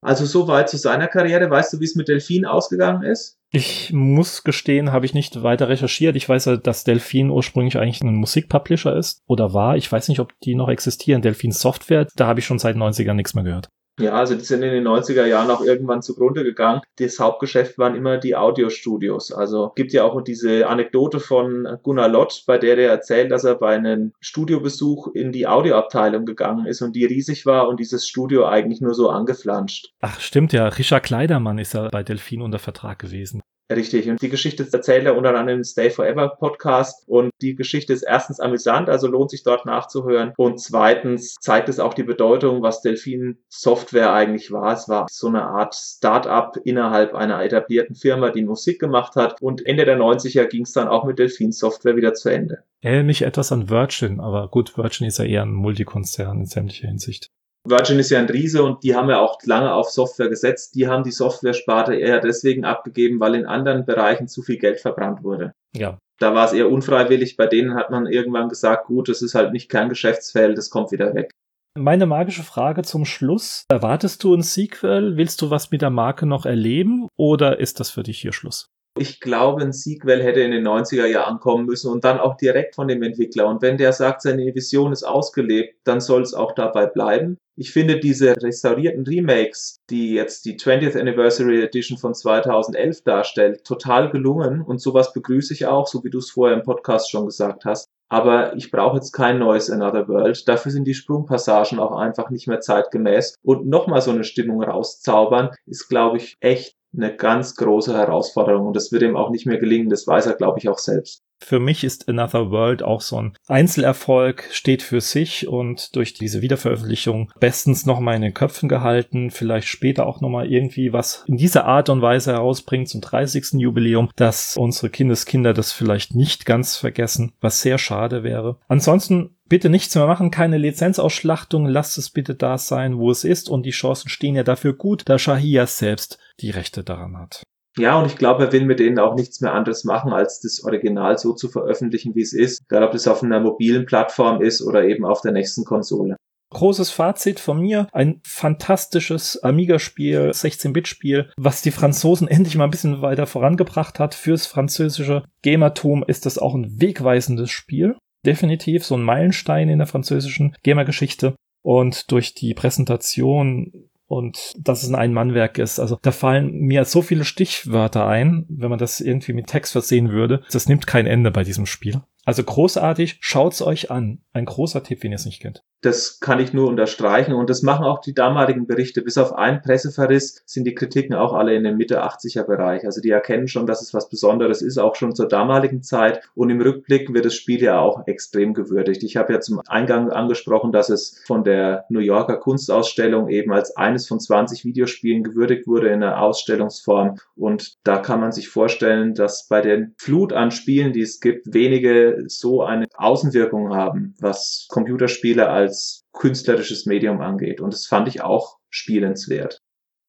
Also soweit zu seiner Karriere. Weißt du, wie es mit Delfin ausgegangen ist? Ich muss gestehen, habe ich nicht weiter recherchiert. Ich weiß ja, dass Delfin ursprünglich eigentlich ein Musikpublisher ist oder war. Ich weiß nicht, ob die noch existieren. Delfin Software, da habe ich schon seit 90ern nichts mehr gehört. Ja, also die sind in den 90er Jahren auch irgendwann zugrunde gegangen. Das Hauptgeschäft waren immer die Audiostudios. Also gibt ja auch diese Anekdote von Gunnar Lott, bei der der erzählt, dass er bei einem Studiobesuch in die Audioabteilung gegangen ist und die riesig war und dieses Studio eigentlich nur so angeflanscht. Ach, stimmt ja. Richard Kleidermann ist ja bei Delfin unter Vertrag gewesen. Richtig. Und die Geschichte erzählt er unter anderem im Stay Forever Podcast. Und die Geschichte ist erstens amüsant, also lohnt sich dort nachzuhören. Und zweitens zeigt es auch die Bedeutung, was Delfin Software eigentlich war. Es war so eine Art Start-up innerhalb einer etablierten Firma, die Musik gemacht hat. Und Ende der 90er ging es dann auch mit Delfin Software wieder zu Ende. Erinnert mich etwas an Virgin, aber gut, Virgin ist ja eher ein Multikonzern in sämtlicher Hinsicht. Virgin ist ja ein Riese und die haben ja auch lange auf Software gesetzt. Die haben die Software-Sparte eher deswegen abgegeben, weil in anderen Bereichen zu viel Geld verbrannt wurde. Ja. Da war es eher unfreiwillig. Bei denen hat man irgendwann gesagt, gut, das ist halt nicht kein Geschäftsfeld, das kommt wieder weg. Meine magische Frage zum Schluss. Erwartest du ein Sequel? Willst du was mit der Marke noch erleben? Oder ist das für dich hier Schluss? Ich glaube, ein Sequel hätte in den 90er Jahren kommen müssen und dann auch direkt von dem Entwickler. Und wenn der sagt, seine Vision ist ausgelebt, dann soll es auch dabei bleiben. Ich finde diese restaurierten Remakes, die jetzt die 20th Anniversary Edition von 2011 darstellt, total gelungen und sowas begrüße ich auch, so wie du es vorher im Podcast schon gesagt hast. aber ich brauche jetzt kein neues Another World. Dafür sind die Sprungpassagen auch einfach nicht mehr zeitgemäß. Und nochmal so eine Stimmung rauszaubern, ist, glaube ich, echt eine ganz große Herausforderung und das wird ihm auch nicht mehr gelingen. Das weiß er, glaube ich, auch selbst. Für mich ist Another World auch so ein Einzelerfolg, steht für sich und durch diese Wiederveröffentlichung bestens nochmal in den Köpfen gehalten, vielleicht später auch nochmal irgendwie was in dieser Art und Weise herausbringt zum 30. Jubiläum, dass unsere Kindeskinder das vielleicht nicht ganz vergessen, was sehr schade wäre. Ansonsten bitte nichts mehr machen, keine Lizenzausschlachtung, lasst es bitte da sein, wo es ist und die Chancen stehen ja dafür gut, da Shahia selbst die Rechte daran hat. Ja, und ich glaube, er will mit denen auch nichts mehr anderes machen, als das Original so zu veröffentlichen, wie es ist. Egal, ob das auf einer mobilen Plattform ist oder eben auf der nächsten Konsole. Großes Fazit von mir. Ein fantastisches Amiga-Spiel, 16-Bit-Spiel, was die Franzosen endlich mal ein bisschen weiter vorangebracht hat. Fürs französische Gamertum ist das auch ein wegweisendes Spiel. Definitiv so ein Meilenstein in der französischen Gamer-Geschichte. Und durch die Präsentation und dass es ein Ein-Mann-Werk ist. Also da fallen mir so viele Stichwörter ein, wenn man das irgendwie mit Text versehen würde. Das nimmt kein Ende bei diesem Spiel. Also großartig, schaut's euch an. Ein großer Tipp, wenn ihr es nicht kennt. Das kann ich nur unterstreichen und das machen auch die damaligen Berichte. Bis auf einen Presseverriss sind die Kritiken auch alle in dem Mitte 80er Bereich. Also die erkennen schon, dass es was Besonderes ist, auch schon zur damaligen Zeit. Und im Rückblick wird das Spiel ja auch extrem gewürdigt. Ich habe ja zum Eingang angesprochen, dass es von der New Yorker Kunstausstellung eben als eines von 20 Videospielen gewürdigt wurde in der Ausstellungsform. Und da kann man sich vorstellen, dass bei den Flut an Spielen, die es gibt, wenige so eine Außenwirkung haben, was Computerspiele als als künstlerisches Medium angeht. Und das fand ich auch spielenswert.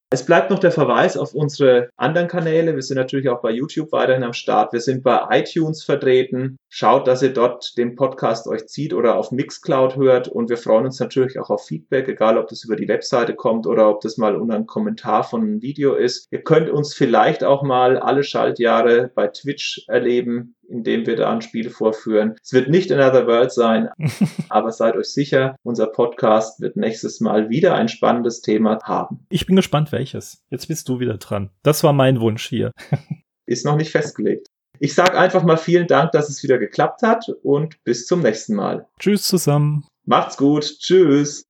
Es bleibt noch der Verweis auf unsere anderen Kanäle. Wir sind natürlich auch bei YouTube weiterhin am Start. Wir sind bei iTunes vertreten. Schaut, dass ihr dort den Podcast euch zieht oder auf Mixcloud hört. Und wir freuen uns natürlich auch auf Feedback, egal ob das über die Webseite kommt oder ob das mal unter einem Kommentar von einem Video ist. Ihr könnt uns vielleicht auch mal alle Schaltjahre bei Twitch erleben indem wir da ein Spiel vorführen. Es wird nicht Another World sein, aber seid euch sicher, unser Podcast wird nächstes Mal wieder ein spannendes Thema haben. Ich bin gespannt, welches. Jetzt bist du wieder dran. Das war mein Wunsch hier. Ist noch nicht festgelegt. Ich sage einfach mal vielen Dank, dass es wieder geklappt hat und bis zum nächsten Mal. Tschüss zusammen. Macht's gut. Tschüss.